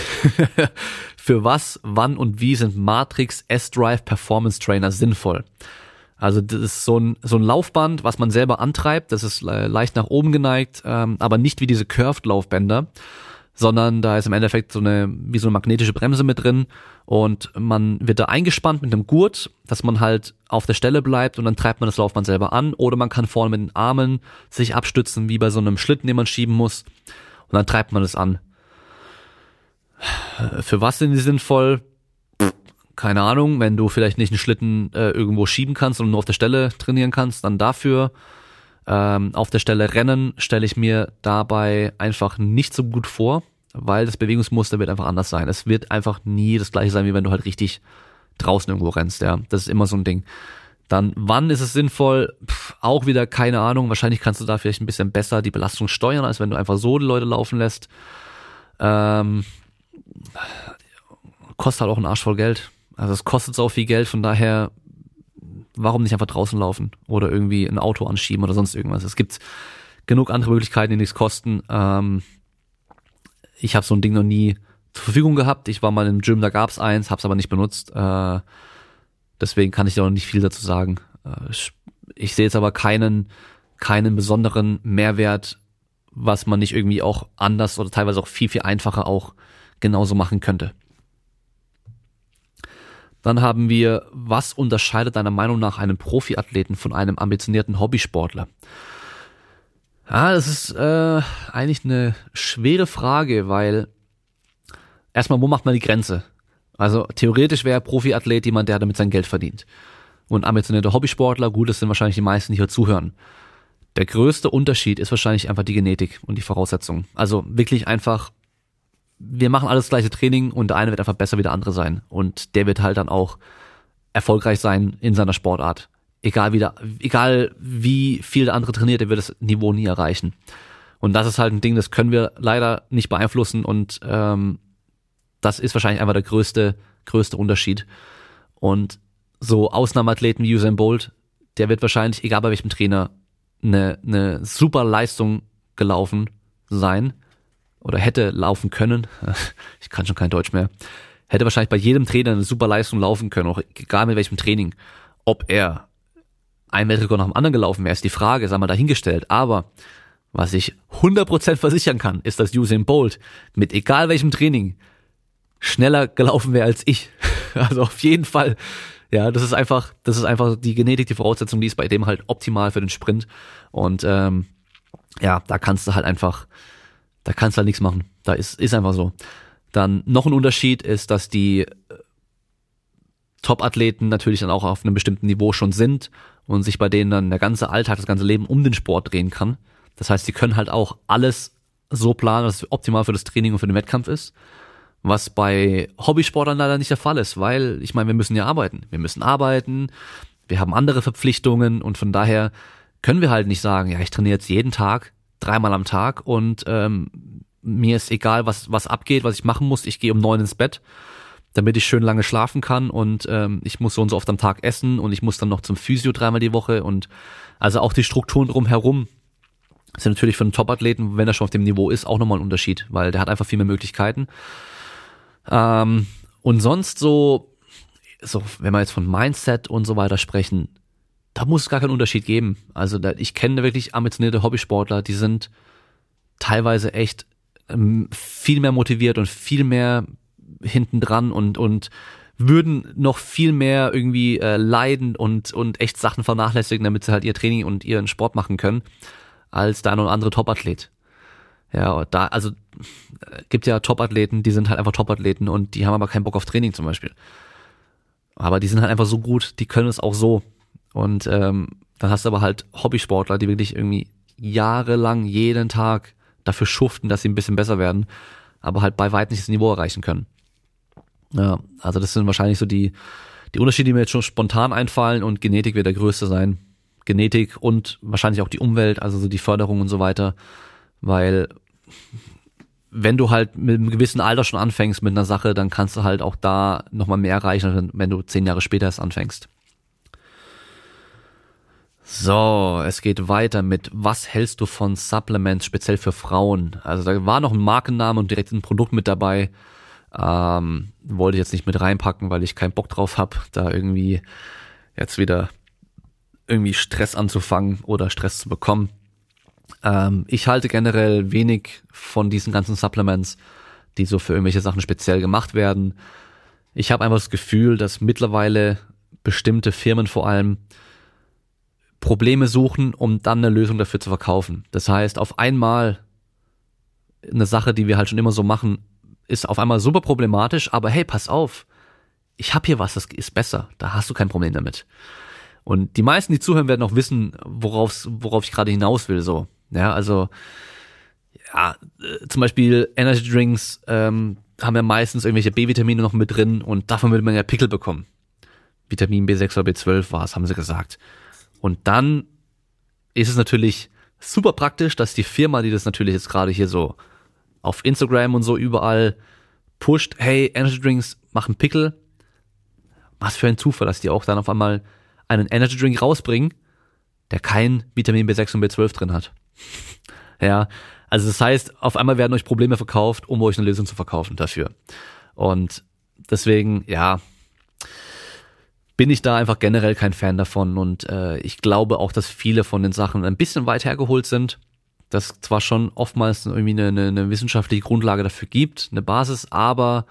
[LAUGHS] Für was, wann und wie sind Matrix S-Drive Performance Trainer sinnvoll? Also das ist so ein, so ein Laufband, was man selber antreibt. Das ist leicht nach oben geneigt, ähm, aber nicht wie diese Curved-Laufbänder, sondern da ist im Endeffekt so eine, wie so eine magnetische Bremse mit drin und man wird da eingespannt mit einem Gurt, dass man halt auf der Stelle bleibt und dann treibt man das Laufband selber an oder man kann vorne mit den Armen sich abstützen, wie bei so einem Schlitten, den man schieben muss und dann treibt man es an. Für was sind die sinnvoll? Keine Ahnung, wenn du vielleicht nicht einen Schlitten äh, irgendwo schieben kannst und nur auf der Stelle trainieren kannst, dann dafür. Ähm, auf der Stelle rennen stelle ich mir dabei einfach nicht so gut vor, weil das Bewegungsmuster wird einfach anders sein. Es wird einfach nie das gleiche sein, wie wenn du halt richtig draußen irgendwo rennst, ja. Das ist immer so ein Ding. Dann, wann ist es sinnvoll? Pff, auch wieder keine Ahnung. Wahrscheinlich kannst du da vielleicht ein bisschen besser die Belastung steuern, als wenn du einfach so die Leute laufen lässt. Ähm, kostet halt auch einen Arsch voll Geld. Also es kostet so viel Geld, von daher, warum nicht einfach draußen laufen oder irgendwie ein Auto anschieben oder sonst irgendwas. Es gibt genug andere Möglichkeiten, die nichts kosten. Ähm, ich habe so ein Ding noch nie zur Verfügung gehabt. Ich war mal im Gym, da gab's eins, hab's aber nicht benutzt. Äh, deswegen kann ich da noch nicht viel dazu sagen. Äh, ich, ich sehe jetzt aber keinen, keinen besonderen Mehrwert, was man nicht irgendwie auch anders oder teilweise auch viel, viel einfacher auch genauso machen könnte. Dann haben wir, was unterscheidet deiner Meinung nach einen Profiathleten von einem ambitionierten Hobbysportler? Ja, das ist äh, eigentlich eine schwere Frage, weil erstmal, wo macht man die Grenze? Also theoretisch wäre Profiathlet jemand, der damit sein Geld verdient. Und ambitionierter Hobbysportler, gut, das sind wahrscheinlich die meisten, die hier zuhören. Der größte Unterschied ist wahrscheinlich einfach die Genetik und die Voraussetzungen. Also wirklich einfach, wir machen alles gleiche Training und der eine wird einfach besser wie der andere sein. Und der wird halt dann auch erfolgreich sein in seiner Sportart egal wie, der, egal wie viel der andere trainiert, der wird das Niveau nie erreichen. Und das ist halt ein Ding, das können wir leider nicht beeinflussen und ähm, das ist wahrscheinlich einfach der größte, größte Unterschied. Und so Ausnahmeathleten wie Usain Bolt, der wird wahrscheinlich, egal bei welchem Trainer, eine, eine super Leistung gelaufen sein oder hätte laufen können. [LAUGHS] Ich kann schon kein Deutsch mehr. Hätte wahrscheinlich bei jedem Trainer eine super Leistung laufen können, auch egal mit welchem Training. Ob er ein Weltrekord nach dem anderen gelaufen wäre, ist die Frage, sei mal dahingestellt. Aber was ich 100% versichern kann, ist, dass Usain Bolt mit egal welchem Training schneller gelaufen wäre als ich. [LAUGHS] Also auf jeden Fall. Ja, das ist einfach, das ist einfach die Genetik, die Voraussetzung, die ist bei dem halt optimal für den Sprint. Und ähm, ja, da kannst du halt einfach, da kannst du halt nichts machen. Da ist, ist einfach so. Dann noch ein Unterschied ist, dass die Top-Athleten natürlich dann auch auf einem bestimmten Niveau schon sind und sich bei denen dann der ganze Alltag, das ganze Leben um den Sport drehen kann. Das heißt, sie können halt auch alles so planen, dass es optimal für das Training und für den Wettkampf ist, was bei Hobbysportlern leider nicht der Fall ist, weil ich meine, wir müssen ja arbeiten. Wir müssen arbeiten, wir haben andere Verpflichtungen und von daher können wir halt nicht sagen, ja, ich trainiere jetzt jeden Tag dreimal am Tag und ähm, mir ist egal, was, was abgeht, was ich machen muss. Ich gehe um neun ins Bett, damit ich schön lange schlafen kann und ähm, ich muss so und so oft am Tag essen und ich muss dann noch zum Physio dreimal die Woche und also auch die Strukturen drumherum sind natürlich für einen Top-Athleten, wenn er schon auf dem Niveau ist, auch nochmal ein Unterschied, weil der hat einfach viel mehr Möglichkeiten. Ähm, und sonst so, so, wenn wir jetzt von Mindset und so weiter sprechen, da muss es gar keinen Unterschied geben. Also da, ich kenne wirklich ambitionierte Hobbysportler, die sind teilweise echt ähm, viel mehr motiviert und viel mehr hinten dran und, und würden noch viel mehr irgendwie äh, leiden und, und echt Sachen vernachlässigen, damit sie halt ihr Training und ihren Sport machen können, als der ein oder andere Topathlet. Ja, da, also äh, gibt ja Topathleten, die sind halt einfach Topathleten und die haben aber keinen Bock auf Training zum Beispiel. Aber die sind halt einfach so gut, die können es auch so. Und ähm, dann hast du aber halt Hobbysportler, die wirklich irgendwie jahrelang jeden Tag dafür schuften, dass sie ein bisschen besser werden, aber halt bei weitem nicht das Niveau erreichen können. Ja, also das sind wahrscheinlich so die, die Unterschiede, die mir jetzt schon spontan einfallen und Genetik wird der größte sein. Genetik und wahrscheinlich auch die Umwelt, also so die Förderung und so weiter, weil wenn du halt mit einem gewissen Alter schon anfängst mit einer Sache, dann kannst du halt auch da nochmal mehr erreichen, wenn du zehn Jahre später erst anfängst. So, es geht weiter mit, was hältst du von Supplements speziell für Frauen? Also da war noch ein Markenname und direkt ein Produkt mit dabei. Ähm, wollte ich jetzt nicht mit reinpacken, weil ich keinen Bock drauf habe, da irgendwie jetzt wieder irgendwie Stress anzufangen oder Stress zu bekommen. Ähm, ich halte generell wenig von diesen ganzen Supplements, die so für irgendwelche Sachen speziell gemacht werden. Ich habe einfach das Gefühl, dass mittlerweile bestimmte Firmen vor allem Probleme suchen, um dann eine Lösung dafür zu verkaufen. Das heißt, auf einmal eine Sache, die wir halt schon immer so machen, ist auf einmal super problematisch, aber hey, pass auf, ich habe hier was, das ist besser, da hast du kein Problem damit. Und die meisten, die zuhören, werden auch wissen, worauf, worauf ich gerade hinaus will. So, ja, also ja, äh, zum Beispiel Energy Drinks ähm, haben ja meistens irgendwelche B-Vitamine noch mit drin und davon würde man ja Pickel bekommen. Vitamin B6 oder B12 war es, haben sie gesagt. Und dann ist es natürlich super praktisch, dass die Firma, die das natürlich jetzt gerade hier so auf Instagram und so überall pusht, hey, Energy Drinks machen Pickel. Was für ein Zufall, dass die auch dann auf einmal einen Energy Drink rausbringen, der kein Vitamin B6 und B12 drin hat. [LAUGHS] ja, also das heißt, auf einmal werden euch Probleme verkauft, um euch eine Lösung zu verkaufen dafür. Und deswegen, ja, bin ich da einfach generell kein Fan davon und äh, ich glaube auch, dass viele von den Sachen ein bisschen weit hergeholt sind. Dass zwar schon oftmals irgendwie eine, eine, wissenschaftliche Grundlage dafür gibt, eine Basis, aber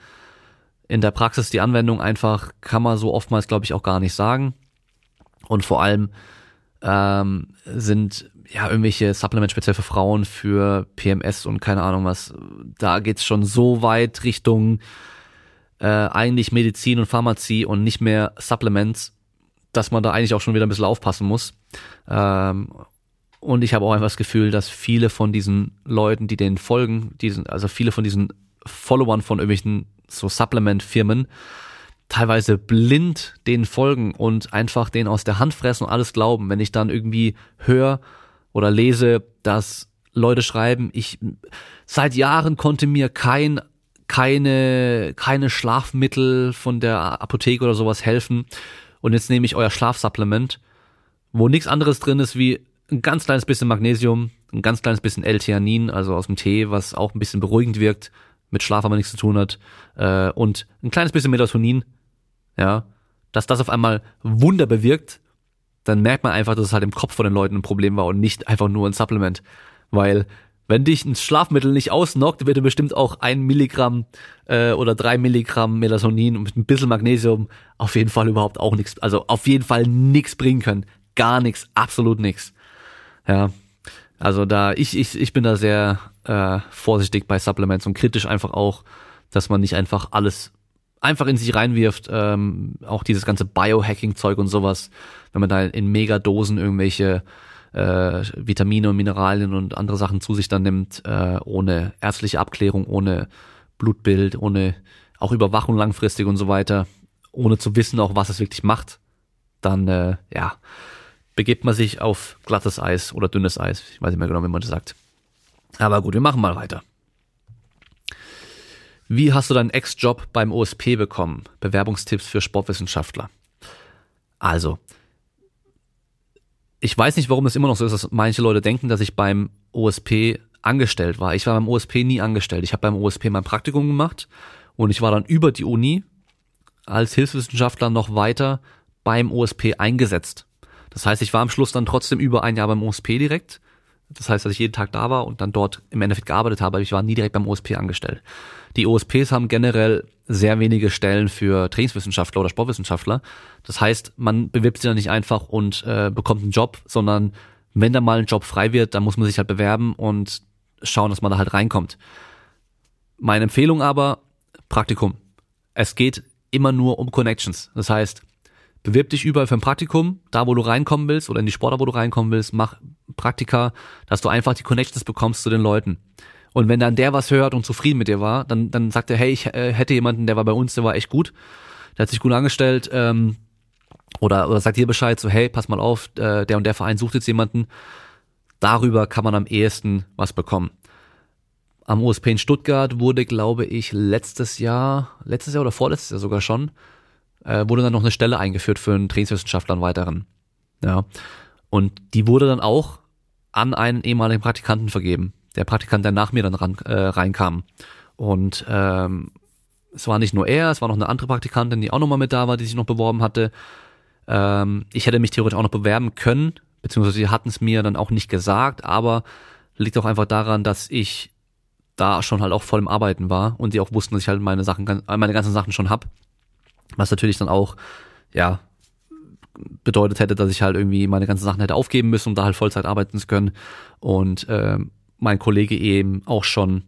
in der Praxis die Anwendung einfach kann man so oftmals, glaube ich, auch gar nicht sagen. Und vor allem ähm, sind ja irgendwelche Supplements speziell für Frauen für PMS und keine Ahnung was. Da geht's schon so weit Richtung äh, eigentlich Medizin und Pharmazie und nicht mehr Supplements, dass man da eigentlich auch schon wieder ein bisschen aufpassen muss. Ähm, und ich habe auch einfach das Gefühl, dass viele von diesen Leuten, die denen folgen, diesen, also viele von diesen Followern von irgendwelchen so Supplement-Firmen, teilweise blind denen folgen und einfach denen aus der Hand fressen und alles glauben. Wenn ich dann irgendwie höre oder lese, dass Leute schreiben, ich seit Jahren konnte mir kein keine, keine Schlafmittel von der Apotheke oder sowas helfen. Und jetzt nehme ich euer Schlafsupplement, wo nichts anderes drin ist wie ein ganz kleines bisschen Magnesium, ein ganz kleines bisschen L-Theanin, also aus dem Tee, was auch ein bisschen beruhigend wirkt, mit Schlaf aber nichts zu tun hat, äh, und ein kleines bisschen Melatonin, ja, dass das auf einmal Wunder bewirkt, dann merkt man einfach, dass es halt im Kopf von den Leuten ein Problem war und nicht einfach nur ein Supplement. Weil wenn dich ein Schlafmittel nicht ausnockt, wird dir bestimmt auch ein Milligramm äh, oder drei Milligramm Melatonin und ein bisschen Magnesium auf jeden Fall überhaupt auch nichts, also auf jeden Fall nichts bringen können. Gar nichts, absolut nichts. Ja, also da, ich, ich, ich bin da sehr äh, vorsichtig bei Supplements und kritisch einfach auch, dass man nicht einfach alles einfach in sich reinwirft, ähm, auch dieses ganze Biohacking-Zeug und sowas, wenn man da in Megadosen irgendwelche äh, Vitamine und Mineralien und andere Sachen zu sich dann nimmt, äh, ohne ärztliche Abklärung, ohne Blutbild, ohne auch Überwachung langfristig und so weiter, ohne zu wissen auch, was es wirklich macht, dann äh, ja, begebt man sich auf glattes Eis oder dünnes Eis. Ich weiß nicht mehr genau, wie man das sagt. Aber gut, wir machen mal weiter. Wie hast du deinen Ex-Job beim OSP bekommen? Bewerbungstipps für Sportwissenschaftler. Also, ich weiß nicht, warum es immer noch so ist, dass manche Leute denken, dass ich beim OSP angestellt war. Ich war beim OSP nie angestellt. Ich habe beim OSP mein Praktikum gemacht und ich war dann über die Uni als Hilfswissenschaftler noch weiter beim OSP eingesetzt. Das heißt, ich war am Schluss dann trotzdem über ein Jahr beim OSP direkt. Das heißt, dass ich jeden Tag da war und dann dort im Endeffekt gearbeitet habe, aber ich war nie direkt beim OSP angestellt. Die OSPs haben generell sehr wenige Stellen für Trainingswissenschaftler oder Sportwissenschaftler. Das heißt, man bewirbt sich dann nicht einfach und äh, bekommt einen Job, sondern wenn da mal ein Job frei wird, dann muss man sich halt bewerben und schauen, dass man da halt reinkommt. Meine Empfehlung aber, Praktikum. Es geht immer nur um Connections. Das heißt, bewirb dich überall für ein Praktikum, da wo du reinkommen willst oder in die Sportler, wo du reinkommen willst, mach Praktika, dass du einfach die Connections bekommst zu den Leuten. Und wenn dann der was hört und zufrieden mit dir war, dann, dann sagt er, hey, ich äh, hätte jemanden, der war bei uns, der war echt gut, der hat sich gut angestellt, ähm, oder, oder sagt dir Bescheid, so, hey, pass mal auf, äh, der und der Verein sucht jetzt jemanden. Darüber kann man am ehesten was bekommen. Am OSP in Stuttgart wurde, glaube ich, letztes Jahr, letztes Jahr oder vorletztes Jahr sogar schon, äh, wurde dann noch eine Stelle eingeführt für einen Trainingswissenschaftler einen weiteren. Ja. Und die wurde dann auch an einen ehemaligen Praktikanten vergeben. Der Praktikant, der nach mir dann ran, äh, reinkam. Und ähm, es war nicht nur er, es war noch eine andere Praktikantin, die auch nochmal mit da war, die sich noch beworben hatte. Ähm, ich hätte mich theoretisch auch noch bewerben können, beziehungsweise sie hatten es mir dann auch nicht gesagt, aber liegt auch einfach daran, dass ich da schon halt auch voll im Arbeiten war und die auch wussten, dass ich halt meine Sachen, meine ganzen Sachen schon hab. Was natürlich dann auch, ja, bedeutet hätte, dass ich halt irgendwie meine ganzen Sachen hätte aufgeben müssen, um da halt Vollzeit arbeiten zu können. Und äh, mein Kollege eben auch schon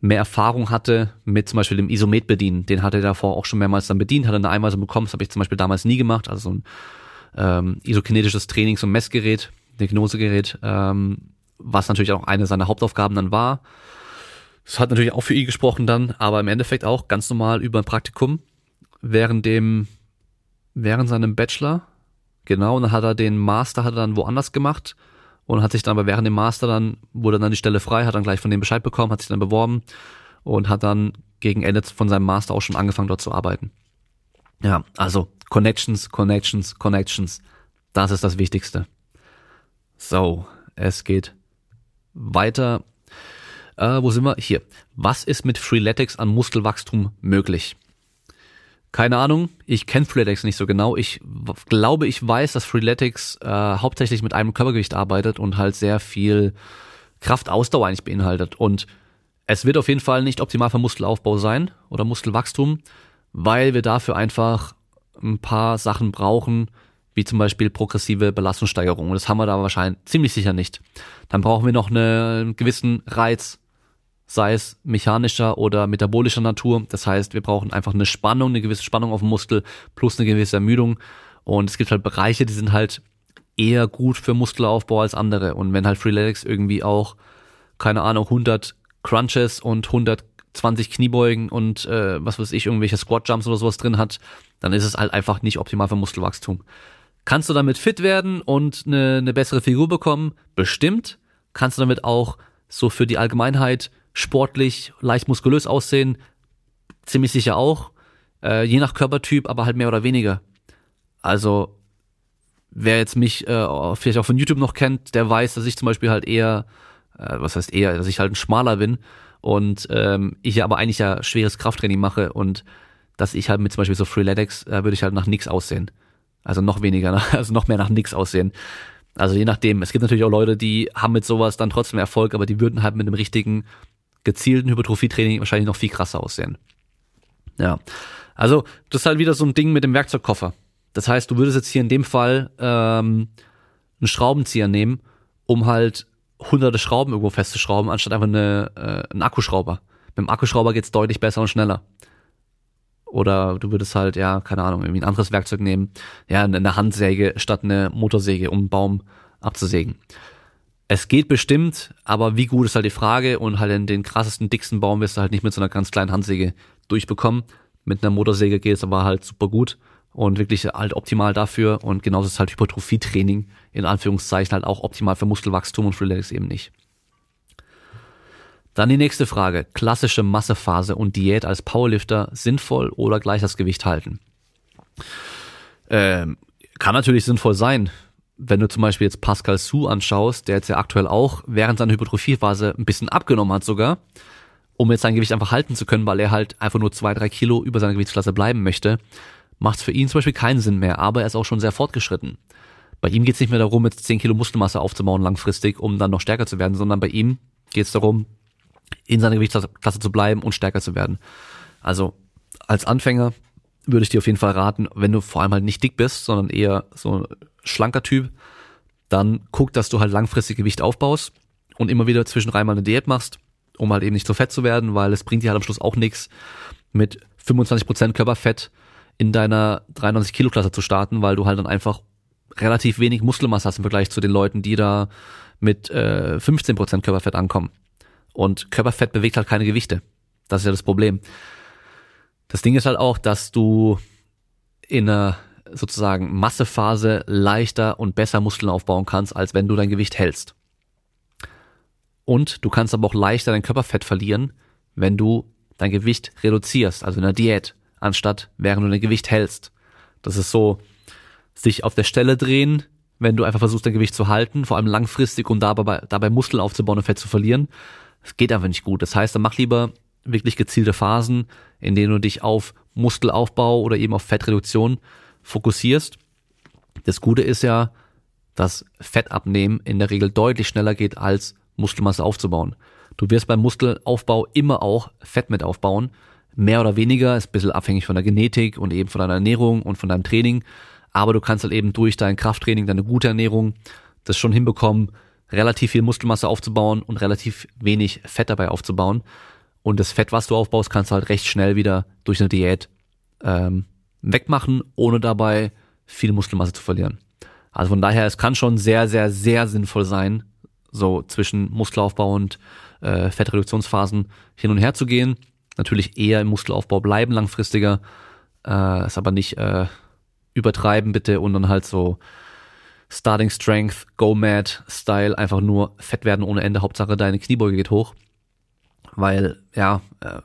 mehr Erfahrung hatte mit zum Beispiel dem Isomet bedienen. Den hatte er davor auch schon mehrmals dann bedient, hat er eine Einweisung bekommen. Das habe ich zum Beispiel damals nie gemacht. Also so ein ähm, isokinetisches Trainings- und Messgerät, Diagnosegerät, ähm, was natürlich auch eine seiner Hauptaufgaben dann war. Das hat natürlich auch für ihn gesprochen dann, aber im Endeffekt auch ganz normal über ein Praktikum während dem, während seinem Bachelor. Genau, und dann hat er den Master hat er dann woanders gemacht und hat sich dann aber während dem Master dann, wurde dann die Stelle frei, hat dann gleich von dem Bescheid bekommen, hat sich dann beworben und hat dann gegen Ende von seinem Master auch schon angefangen dort zu arbeiten. Ja, also Connections, Connections, Connections. Das ist das Wichtigste. So, es geht weiter. Äh, wo sind wir? Hier. Was ist mit Freeletics an Muskelwachstum möglich? Keine Ahnung, ich kenne Freeletics nicht so genau. Ich glaube, ich weiß, dass Freeletics äh, hauptsächlich mit einem Körpergewicht arbeitet und halt sehr viel Kraftausdauer eigentlich beinhaltet. Und es wird auf jeden Fall nicht optimal für Muskelaufbau sein oder Muskelwachstum, weil wir dafür einfach ein paar Sachen brauchen, wie zum Beispiel progressive Belastungssteigerung. Und das haben wir da wahrscheinlich ziemlich sicher nicht. Dann brauchen wir noch einen gewissen Reiz, sei es mechanischer oder metabolischer Natur. Das heißt, wir brauchen einfach eine Spannung, eine gewisse Spannung auf dem Muskel plus eine gewisse Ermüdung. Und es gibt halt Bereiche, die sind halt eher gut für Muskelaufbau als andere. Und wenn halt Freeletics irgendwie auch, keine Ahnung, 100 Crunches und 120 Kniebeugen und äh, was weiß ich, irgendwelche Squat Jumps oder sowas drin hat, dann ist es halt einfach nicht optimal für Muskelwachstum. Kannst du damit fit werden und eine, eine bessere Figur bekommen? Bestimmt. Kannst du damit auch so für die Allgemeinheit sportlich, leicht muskulös aussehen, ziemlich sicher auch. Äh, je nach Körpertyp, aber halt mehr oder weniger. Also, wer jetzt mich äh, vielleicht auch von YouTube noch kennt, der weiß, dass ich zum Beispiel halt eher, äh, was heißt eher, dass ich halt ein schmaler bin und ähm, ich ja aber eigentlich ja schweres Krafttraining mache und dass ich halt mit zum Beispiel so Freeletics äh, würde ich halt nach nix aussehen. Also noch weniger, [LAUGHS] also noch mehr nach nix aussehen. Also je nachdem. Es gibt natürlich auch Leute, die haben mit sowas dann trotzdem Erfolg, aber die würden halt mit einem richtigen gezielten Hypertrophie-Training wahrscheinlich noch viel krasser aussehen. Ja. Also, das ist halt wieder so ein Ding mit dem Werkzeugkoffer. Das heißt, du würdest jetzt hier in dem Fall ähm, einen Schraubenzieher nehmen, um halt hunderte Schrauben irgendwo festzuschrauben, anstatt einfach eine, äh, einen Akkuschrauber. Mit dem Akkuschrauber geht's deutlich besser und schneller. Oder du würdest halt, ja, keine Ahnung, irgendwie ein anderes Werkzeug nehmen, ja, eine Handsäge statt eine Motorsäge, um einen Baum abzusägen. Es geht bestimmt, aber wie gut ist halt die Frage und halt in den krassesten, dicksten Baum wirst du halt nicht mit so einer ganz kleinen Handsäge durchbekommen. Mit einer Motorsäge geht es aber halt super gut und wirklich halt optimal dafür und genauso ist halt Hypertrophie-Training in Anführungszeichen halt auch optimal für Muskelwachstum und Freeletics eben nicht. Dann die nächste Frage. Klassische Massephase und Diät als Powerlifter sinnvoll oder gleich das Gewicht halten? Ähm, kann natürlich sinnvoll sein. Wenn du zum Beispiel jetzt Pascal Su anschaust, der jetzt ja aktuell auch während seiner Hypertrophiephase ein bisschen abgenommen hat sogar, um jetzt sein Gewicht einfach halten zu können, weil er halt einfach nur zwei, drei Kilo über seiner Gewichtsklasse bleiben möchte, macht es für ihn zum Beispiel keinen Sinn mehr, aber er ist auch schon sehr fortgeschritten. Bei ihm geht es nicht mehr darum, jetzt 10 Kilo Muskelmasse aufzubauen langfristig, um dann noch stärker zu werden, sondern bei ihm geht es darum, in seiner Gewichtsklasse zu bleiben und stärker zu werden. Also als Anfänger würde ich dir auf jeden Fall raten, wenn du vor allem halt nicht dick bist, sondern eher so schlanker Typ, dann guck, dass du halt langfristig Gewicht aufbaust und immer wieder zwischendrin mal eine Diät machst, um halt eben nicht so fett zu werden, weil es bringt dir halt am Schluss auch nichts, mit 25% Körperfett in deiner 93 Kilo Klasse zu starten, weil du halt dann einfach relativ wenig Muskelmasse hast im Vergleich zu den Leuten, die da mit äh, 15% Körperfett ankommen. Und Körperfett bewegt halt keine Gewichte. Das ist ja das Problem. Das Ding ist halt auch, dass du in einer sozusagen Massephase leichter und besser Muskeln aufbauen kannst, als wenn du dein Gewicht hältst. Und du kannst aber auch leichter dein Körperfett verlieren, wenn du dein Gewicht reduzierst, also in der Diät, anstatt während du dein Gewicht hältst. Das ist so, sich auf der Stelle drehen, wenn du einfach versuchst, dein Gewicht zu halten, vor allem langfristig, um dabei, dabei Muskeln aufzubauen und Fett zu verlieren. Das geht einfach nicht gut. Das heißt, dann mach lieber wirklich gezielte Phasen, in denen du dich auf Muskelaufbau oder eben auf Fettreduktion fokussierst. Das Gute ist ja, dass Fettabnehmen in der Regel deutlich schneller geht, als Muskelmasse aufzubauen. Du wirst beim Muskelaufbau immer auch Fett mit aufbauen. Mehr oder weniger, ist ein bisschen abhängig von der Genetik und eben von deiner Ernährung und von deinem Training. Aber du kannst halt eben durch dein Krafttraining, deine gute Ernährung, das schon hinbekommen, relativ viel Muskelmasse aufzubauen und relativ wenig Fett dabei aufzubauen. Und das Fett, was du aufbaust, kannst du halt recht schnell wieder durch eine Diät ähm, wegmachen, ohne dabei viel Muskelmasse zu verlieren. Also von daher, es kann schon sehr, sehr, sehr sinnvoll sein, so zwischen Muskelaufbau und äh, Fettreduktionsphasen hin und her zu gehen. Natürlich eher im Muskelaufbau bleiben langfristiger, äh, ist aber nicht äh, übertreiben bitte und dann halt so Starting Strength, Go Mad Style, einfach nur fett werden ohne Ende, Hauptsache deine Kniebeuge geht hoch. Weil, ja, äh,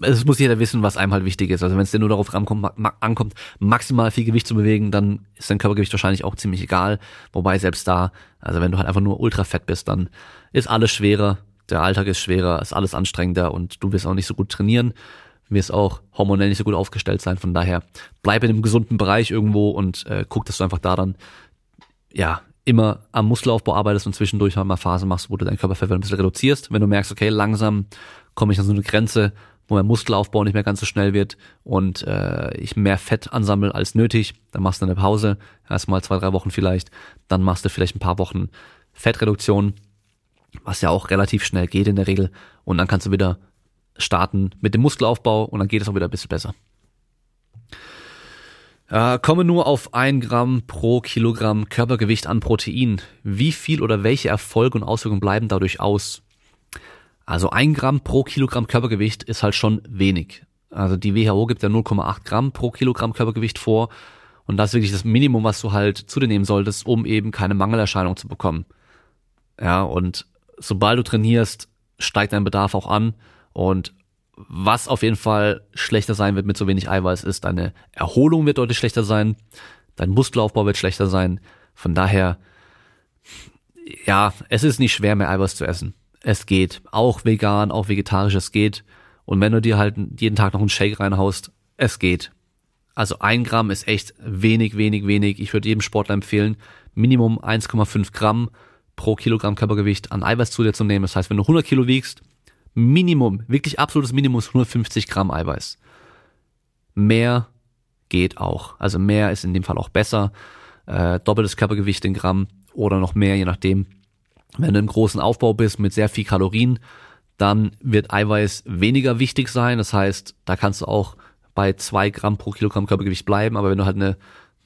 es muss jeder wissen, was einem halt wichtig ist. Also wenn es dir nur darauf ankommt, ankommt, maximal viel Gewicht zu bewegen, dann ist dein Körpergewicht wahrscheinlich auch ziemlich egal. Wobei selbst da, also wenn du halt einfach nur ultra fett bist, dann ist alles schwerer, der Alltag ist schwerer, ist alles anstrengender und du wirst auch nicht so gut trainieren, wirst auch hormonell nicht so gut aufgestellt sein. Von daher bleib in einem gesunden Bereich irgendwo und äh, guck, dass du einfach da dann ja immer am Muskelaufbau arbeitest und zwischendurch mal Phasen machst, wo du deinen Körperfett ein bisschen reduzierst. Wenn du merkst, okay, langsam komme ich an so eine Grenze, wo mein Muskelaufbau nicht mehr ganz so schnell wird und äh, ich mehr Fett ansammle als nötig, dann machst du eine Pause, erstmal zwei, drei Wochen vielleicht, dann machst du vielleicht ein paar Wochen Fettreduktion, was ja auch relativ schnell geht in der Regel und dann kannst du wieder starten mit dem Muskelaufbau und dann geht es auch wieder ein bisschen besser. Äh, komme nur auf ein Gramm pro Kilogramm Körpergewicht an Protein. Wie viel oder welche Erfolge und Auswirkungen bleiben dadurch aus? Also ein Gramm pro Kilogramm Körpergewicht ist halt schon wenig. Also die WHO gibt ja 0,8 Gramm pro Kilogramm Körpergewicht vor. Und das ist wirklich das Minimum, was du halt zu dir nehmen solltest, um eben keine Mangelerscheinung zu bekommen. Ja, und sobald du trainierst, steigt dein Bedarf auch an. Und was auf jeden Fall schlechter sein wird mit so wenig Eiweiß ist, deine Erholung wird deutlich schlechter sein, dein Muskelaufbau wird schlechter sein. Von daher, ja, es ist nicht schwer, mehr Eiweiß zu essen. Es geht. Auch vegan, auch vegetarisch, es geht. Und wenn du dir halt jeden Tag noch einen Shake reinhaust, es geht. Also ein Gramm ist echt wenig, wenig, wenig. Ich würde jedem Sportler empfehlen, Minimum 1,5 Gramm pro Kilogramm Körpergewicht an Eiweiß zu dir zu nehmen. Das heißt, wenn du 100 Kilo wiegst, Minimum, wirklich absolutes Minimum ist 150 Gramm Eiweiß. Mehr geht auch. Also mehr ist in dem Fall auch besser. Äh, doppeltes Körpergewicht in Gramm oder noch mehr, je nachdem. Wenn du im großen Aufbau bist mit sehr viel Kalorien, dann wird Eiweiß weniger wichtig sein. Das heißt, da kannst du auch bei zwei Gramm pro Kilogramm Körpergewicht bleiben. Aber wenn du halt eine,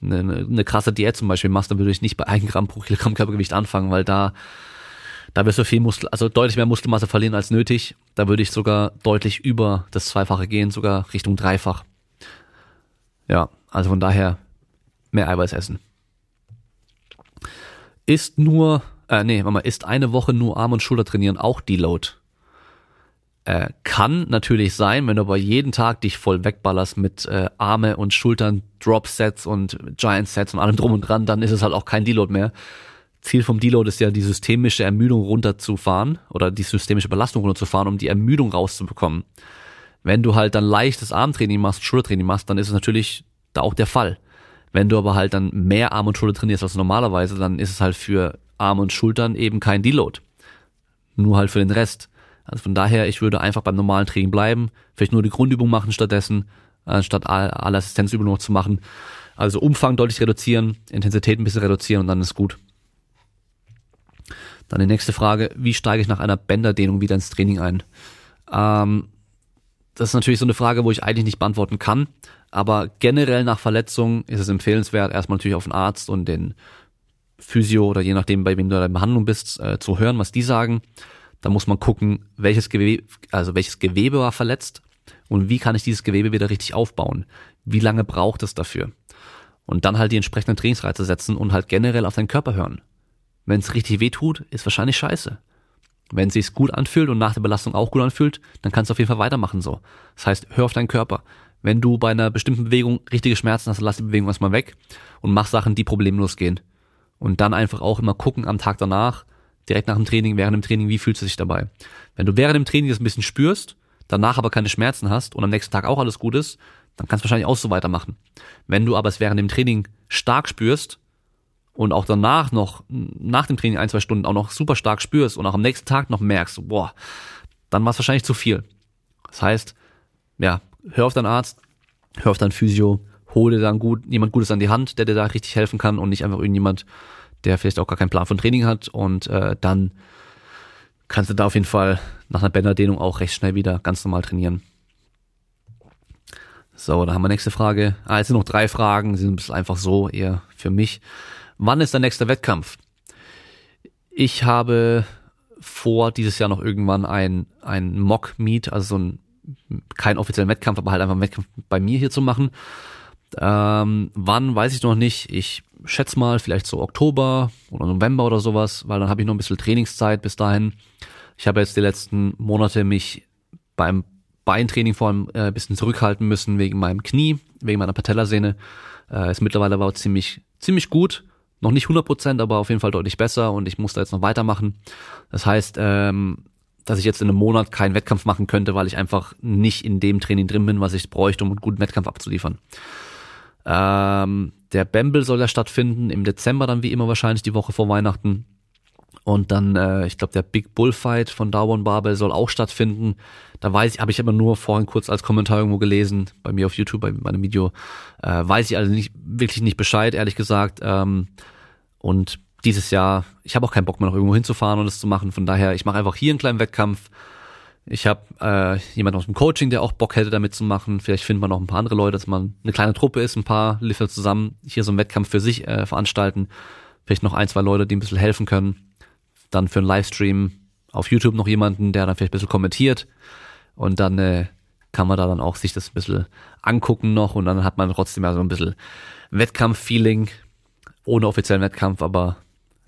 eine, eine krasse Diät zum Beispiel machst, dann würde ich nicht bei ein Gramm pro Kilogramm Körpergewicht anfangen, weil da da wirst du viel Muskel, also deutlich mehr Muskelmasse verlieren als nötig. Da würde ich sogar deutlich über das Zweifache gehen, sogar Richtung Dreifach. Ja, also von daher mehr Eiweiß essen. Ist nur äh, nee, warte mal, ist eine Woche nur Arm und Schulter trainieren auch Deload? Äh, kann natürlich sein, wenn du aber jeden Tag dich voll wegballerst mit äh, Arme und Schultern, Drop-Sets und Giant-Sets und allem drum und dran, dann ist es halt auch kein Deload mehr. Ziel vom Deload ist ja, die systemische Ermüdung runterzufahren oder die systemische Belastung runterzufahren, um die Ermüdung rauszubekommen. Wenn du halt dann leichtes Armtraining machst, Schultertraining machst, dann ist es natürlich da auch der Fall. Wenn du aber halt dann mehr Arm und Schulter trainierst als normalerweise, dann ist es halt für Arm und Schultern eben kein Deload. Nur halt für den Rest. Also von daher, ich würde einfach beim normalen Training bleiben, vielleicht nur die Grundübung machen stattdessen, anstatt alle Assistenzübungen noch zu machen. Also Umfang deutlich reduzieren, Intensität ein bisschen reduzieren und dann ist gut. Dann die nächste Frage, wie steige ich nach einer Bänderdehnung wieder ins Training ein? Ähm, das ist natürlich so eine Frage, wo ich eigentlich nicht beantworten kann. Aber generell nach Verletzungen ist es empfehlenswert, erstmal natürlich auf den Arzt und den Physio oder je nachdem, bei wem du in der Behandlung bist, äh, zu hören, was die sagen. Da muss man gucken, welches Gewebe, also welches Gewebe war verletzt und wie kann ich dieses Gewebe wieder richtig aufbauen? Wie lange braucht es dafür? Und dann halt die entsprechenden Trainingsreize setzen und halt generell auf deinen Körper hören. Wenn es richtig weh tut, ist wahrscheinlich scheiße. Wenn es sich gut anfühlt und nach der Belastung auch gut anfühlt, dann kannst du auf jeden Fall weitermachen so. Das heißt, hör auf deinen Körper. Wenn du bei einer bestimmten Bewegung richtige Schmerzen hast, lass die Bewegung erstmal weg und mach Sachen, die problemlos gehen. Und dann einfach auch immer gucken am Tag danach, direkt nach dem Training, während dem Training, wie fühlst du dich dabei? Wenn du während dem Training das ein bisschen spürst, danach aber keine Schmerzen hast und am nächsten Tag auch alles gut ist, dann kannst du wahrscheinlich auch so weitermachen. Wenn du aber es während dem Training stark spürst, und auch danach noch, nach dem Training ein, zwei Stunden auch noch super stark spürst und auch am nächsten Tag noch merkst, boah, dann war es wahrscheinlich zu viel. Das heißt, ja, hör auf deinen Arzt, hör auf deinen Physio, hole dann gut, jemand Gutes an die Hand, der dir da richtig helfen kann und nicht einfach irgendjemand, der vielleicht auch gar keinen Plan von Training hat und äh, dann kannst du da auf jeden Fall nach einer Bänderdehnung auch recht schnell wieder ganz normal trainieren. So, da haben wir nächste Frage. Ah, es sind noch drei Fragen, sie sind ein bisschen einfach so, eher für mich. Wann ist der nächste Wettkampf? Ich habe vor, dieses Jahr noch irgendwann ein, ein Mock-Meet, also so ein, kein offiziellen Wettkampf, aber halt einfach einen Wettkampf bei mir hier zu machen. Ähm, wann, weiß ich noch nicht. Ich schätze mal vielleicht so Oktober oder November oder sowas, weil dann habe ich noch ein bisschen Trainingszeit bis dahin. Ich habe jetzt die letzten Monate mich beim Beintraining vor allem äh, ein bisschen zurückhalten müssen wegen meinem Knie, wegen meiner Patellasehne. Äh, ist mittlerweile aber ziemlich, ziemlich gut. Noch nicht 100%, aber auf jeden Fall deutlich besser und ich muss da jetzt noch weitermachen. Das heißt, ähm, dass ich jetzt in einem Monat keinen Wettkampf machen könnte, weil ich einfach nicht in dem Training drin bin, was ich bräuchte, um einen guten Wettkampf abzuliefern. Ähm, der Bamble soll ja stattfinden im Dezember dann wie immer wahrscheinlich die Woche vor Weihnachten. Und dann, äh, ich glaube, der Big Bullfight von Darwin Barbell soll auch stattfinden. Da weiß ich, habe ich aber nur vorhin kurz als Kommentar irgendwo gelesen, bei mir auf YouTube, bei meinem Video. Äh, weiß ich also nicht, wirklich nicht Bescheid, ehrlich gesagt. Ähm, und dieses Jahr, ich habe auch keinen Bock mehr noch irgendwo hinzufahren und das zu machen. Von daher, ich mache einfach hier einen kleinen Wettkampf. Ich habe äh, jemanden aus dem Coaching, der auch Bock hätte, damit zu machen. Vielleicht findet man noch ein paar andere Leute, dass man eine kleine Truppe ist, ein paar Lifter zusammen hier so einen Wettkampf für sich äh, veranstalten. Vielleicht noch ein, zwei Leute, die ein bisschen helfen können. Dann für einen Livestream auf YouTube noch jemanden, der dann vielleicht ein bisschen kommentiert. Und dann äh, kann man da dann auch sich das ein bisschen angucken noch und dann hat man trotzdem ja so ein bisschen Wettkampf-Feeling ohne offiziellen Wettkampf, aber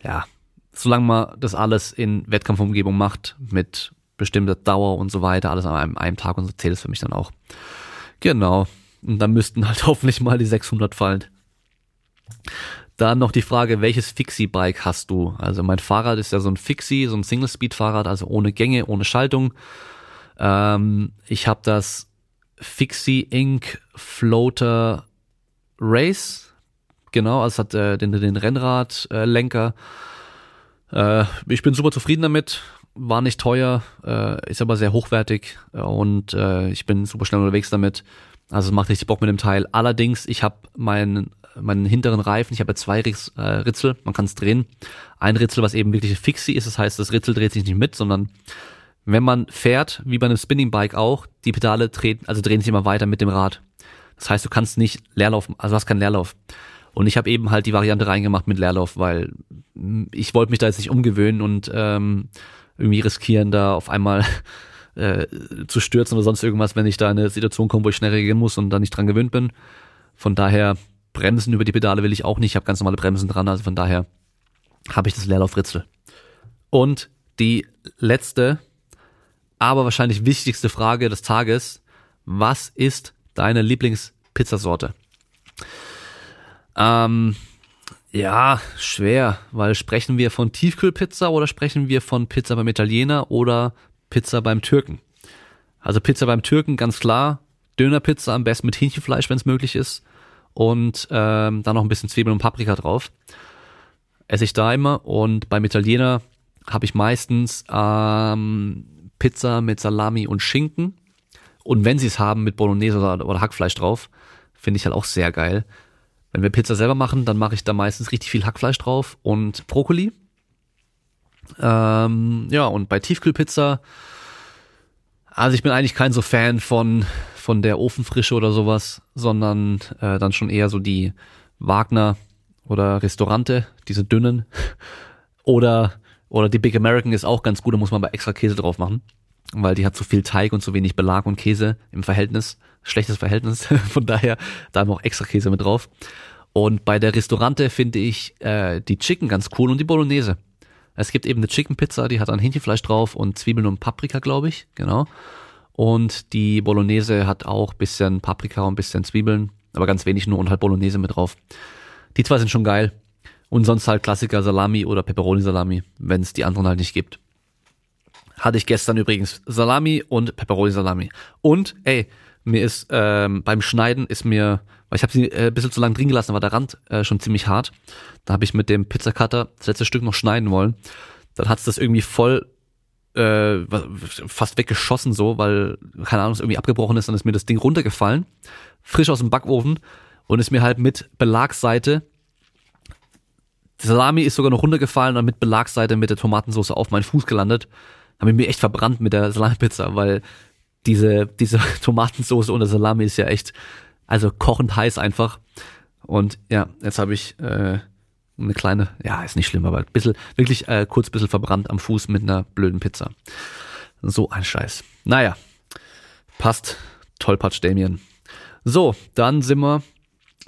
ja, solange man das alles in Wettkampfumgebung macht, mit bestimmter Dauer und so weiter, alles an einem, einem Tag und so zählt es für mich dann auch. Genau. Und dann müssten halt [LAUGHS] hoffentlich mal die 600 fallen. Dann noch die Frage, welches Fixie-Bike hast du? Also mein Fahrrad ist ja so ein Fixie, so ein Single-Speed-Fahrrad, also ohne Gänge, ohne Schaltung. Ähm, ich habe das Fixie Inc. Floater Race. Genau, also es hat äh, den, den Rennradlenker. Äh, ich bin super zufrieden damit. War nicht teuer, äh, ist aber sehr hochwertig und äh, ich bin super schnell unterwegs damit. Also es macht richtig Bock mit dem Teil. Allerdings, ich habe meinen meinen hinteren Reifen, ich habe zwei Ritz, äh, Ritzel, man kann es drehen. Ein Ritzel, was eben wirklich Fixie ist, das heißt, das Ritzel dreht sich nicht mit, sondern wenn man fährt, wie bei einem Spinning Bike auch, die Pedale drehen, also drehen sich immer weiter mit dem Rad. Das heißt, du kannst nicht Leerlauf, also hast keinen Leerlauf. Und ich habe eben halt die Variante reingemacht mit Leerlauf, weil ich wollte mich da jetzt nicht umgewöhnen und ähm, irgendwie riskieren, da auf einmal [LAUGHS] äh, zu stürzen oder sonst irgendwas, wenn ich da in eine Situation komme, wo ich schnell reagieren muss und da nicht dran gewöhnt bin. Von daher Bremsen über die Pedale will ich auch nicht. Ich habe ganz normale Bremsen dran, also von daher habe ich das Leerlaufritzel. Und die letzte, aber wahrscheinlich wichtigste Frage des Tages. Was ist deine Lieblingspizzasorte? Ähm, ja, schwer, weil sprechen wir von Tiefkühlpizza oder sprechen wir von Pizza beim Italiener oder Pizza beim Türken? Also Pizza beim Türken, ganz klar. Dönerpizza am besten mit Hähnchenfleisch, wenn es möglich ist. Und ähm, dann noch ein bisschen Zwiebeln und Paprika drauf. Esse ich da immer. Und beim Italiener habe ich meistens ähm, Pizza mit Salami und Schinken. Und wenn sie es haben, mit Bolognese oder, oder Hackfleisch drauf. Finde ich halt auch sehr geil. Wenn wir Pizza selber machen, dann mache ich da meistens richtig viel Hackfleisch drauf und Brokkoli. Ähm, ja, und bei Tiefkühlpizza, also ich bin eigentlich kein so Fan von, von der Ofenfrische oder sowas, sondern äh, dann schon eher so die Wagner oder Restaurante, diese dünnen. [LAUGHS] Oder, oder die Big American ist auch ganz gut, da muss man aber extra Käse drauf machen, weil die hat zu viel Teig und zu wenig Belag und Käse im Verhältnis schlechtes Verhältnis. [LAUGHS] Von daher da noch extra Käse mit drauf. Und bei der Restaurante finde ich äh, die Chicken ganz cool und die Bolognese. Es gibt eben eine Chicken Pizza, die hat dann Hähnchenfleisch drauf und Zwiebeln und Paprika, glaube ich, genau. Und die Bolognese hat auch bisschen Paprika und bisschen Zwiebeln, aber ganz wenig nur und halt Bolognese mit drauf. Die zwei sind schon geil. Und sonst halt Klassiker Salami oder Pepperoni Salami, wenn es die anderen halt nicht gibt. Hatte ich gestern übrigens Salami und Pepperoni Salami. Und, ey, mir ist ähm, beim Schneiden ist mir, weil ich habe sie äh, ein bisschen zu lang drin gelassen, war der Rand äh, schon ziemlich hart. Da habe ich mit dem Pizzacutter das letzte Stück noch schneiden wollen. Dann hat's das irgendwie voll äh, fast weggeschossen so, weil, keine Ahnung, es irgendwie abgebrochen ist, dann ist mir das Ding runtergefallen, frisch aus dem Backofen und ist mir halt mit Belagsseite die Salami ist sogar noch runtergefallen und mit Belagsseite mit der Tomatensauce auf meinen Fuß gelandet. Habe ich mir echt verbrannt mit der Salami-Pizza, weil diese, diese [LAUGHS] Tomatensauce und der Salami ist ja echt, also kochend heiß einfach. Und ja, jetzt habe ich äh, eine kleine, ja, ist nicht schlimm, aber ein bisschen, wirklich äh, kurz ein bisschen verbrannt am Fuß mit einer blöden Pizza. So ein Scheiß. Naja, passt. Tollpatsch, Damien. So, dann sind wir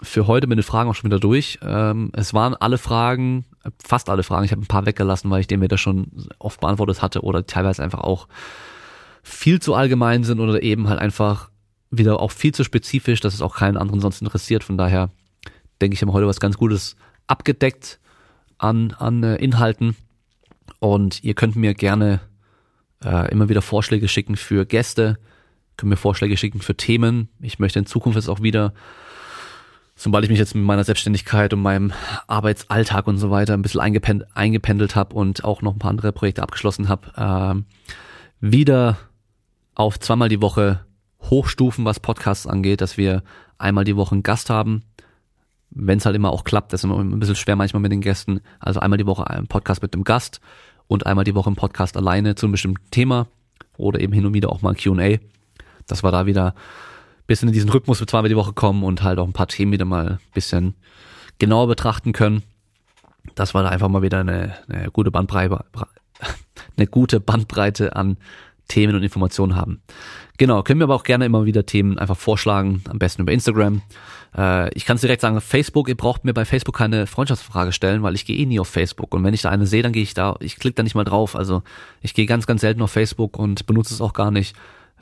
für heute mit den Fragen auch schon wieder durch. Ähm, es waren alle Fragen, fast alle Fragen. Ich habe ein paar weggelassen, weil ich den mir das schon oft beantwortet hatte oder teilweise einfach auch viel zu allgemein sind oder eben halt einfach wieder auch viel zu spezifisch, dass es auch keinen anderen sonst interessiert. Von daher denke ich, haben heute was ganz Gutes abgedeckt an, an äh, Inhalten. Und ihr könnt mir gerne äh, immer wieder Vorschläge schicken für Gäste, könnt mir Vorschläge schicken für Themen. Ich möchte in Zukunft jetzt auch wieder, sobald ich mich jetzt mit meiner Selbstständigkeit und meinem Arbeitsalltag und so weiter ein bisschen eingependelt, eingependelt habe und auch noch ein paar andere Projekte abgeschlossen habe, äh, wieder auf zweimal die Woche hochstufen, was Podcasts angeht, dass wir einmal die Woche einen Gast haben. Wenn es halt immer auch klappt, das ist immer ein bisschen schwer manchmal mit den Gästen. Also einmal die Woche ein Podcast mit dem Gast und einmal die Woche ein Podcast alleine zu einem bestimmten Thema oder eben hin und wieder auch mal ein Q&A. Dass wir da wieder bisschen in diesen Rhythmus für zweimal die Woche kommen und halt auch ein paar Themen wieder mal ein bisschen genauer betrachten können. Das war da einfach mal wieder eine, eine gute Bandbreite, [LAUGHS] eine gute Bandbreite an Themen und Informationen haben. Genau, können wir aber auch gerne immer wieder Themen einfach vorschlagen, am besten über Instagram. Äh, ich kann es direkt sagen, Facebook, ihr braucht mir bei Facebook keine Freundschaftsfrage stellen, weil ich gehe eh nie auf Facebook. Und wenn ich da eine sehe, dann gehe ich da, ich klicke da nicht mal drauf. Also ich gehe ganz, ganz selten auf Facebook und benutze es auch gar nicht.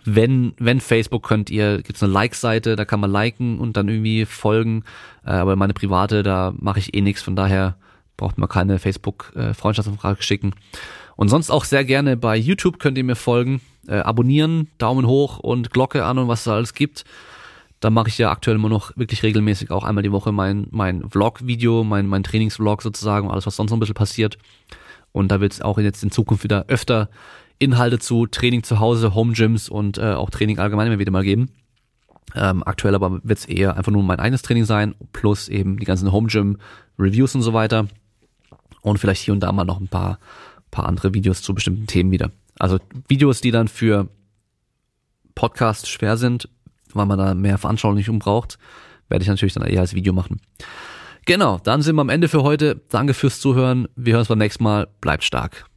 Wenn, wenn Facebook könnt ihr, gibt's eine Like-Seite, da kann man liken und dann irgendwie folgen. Äh, aber meine private, da mache ich eh nichts, von daher braucht man keine Facebook-Freundschaftsfrage äh, schicken. Und sonst auch sehr gerne bei YouTube könnt ihr mir folgen, äh, abonnieren, Daumen hoch und Glocke an und was da alles gibt. Da mache ich ja aktuell immer noch wirklich regelmäßig auch einmal die Woche mein, mein Vlog-Video, mein, mein Trainingsvlog sozusagen, alles was sonst noch ein bisschen passiert. Und da wird es auch jetzt in Zukunft wieder öfter Inhalte zu Training zu Hause, Home Gyms und äh, auch Training allgemein immer wieder mal geben. Ähm, aktuell aber wird es eher einfach nur mein eigenes Training sein, plus eben die ganzen Home Gym Reviews und so weiter. Und vielleicht hier und da mal noch ein paar paar andere Videos zu bestimmten Themen wieder. Also Videos, die dann für Podcasts schwer sind, weil man da mehr Veranschaulichung braucht, werde ich natürlich dann eher als Video machen. Genau, dann sind wir am Ende für heute. Danke fürs Zuhören. Wir hören uns beim nächsten Mal. Bleibt stark.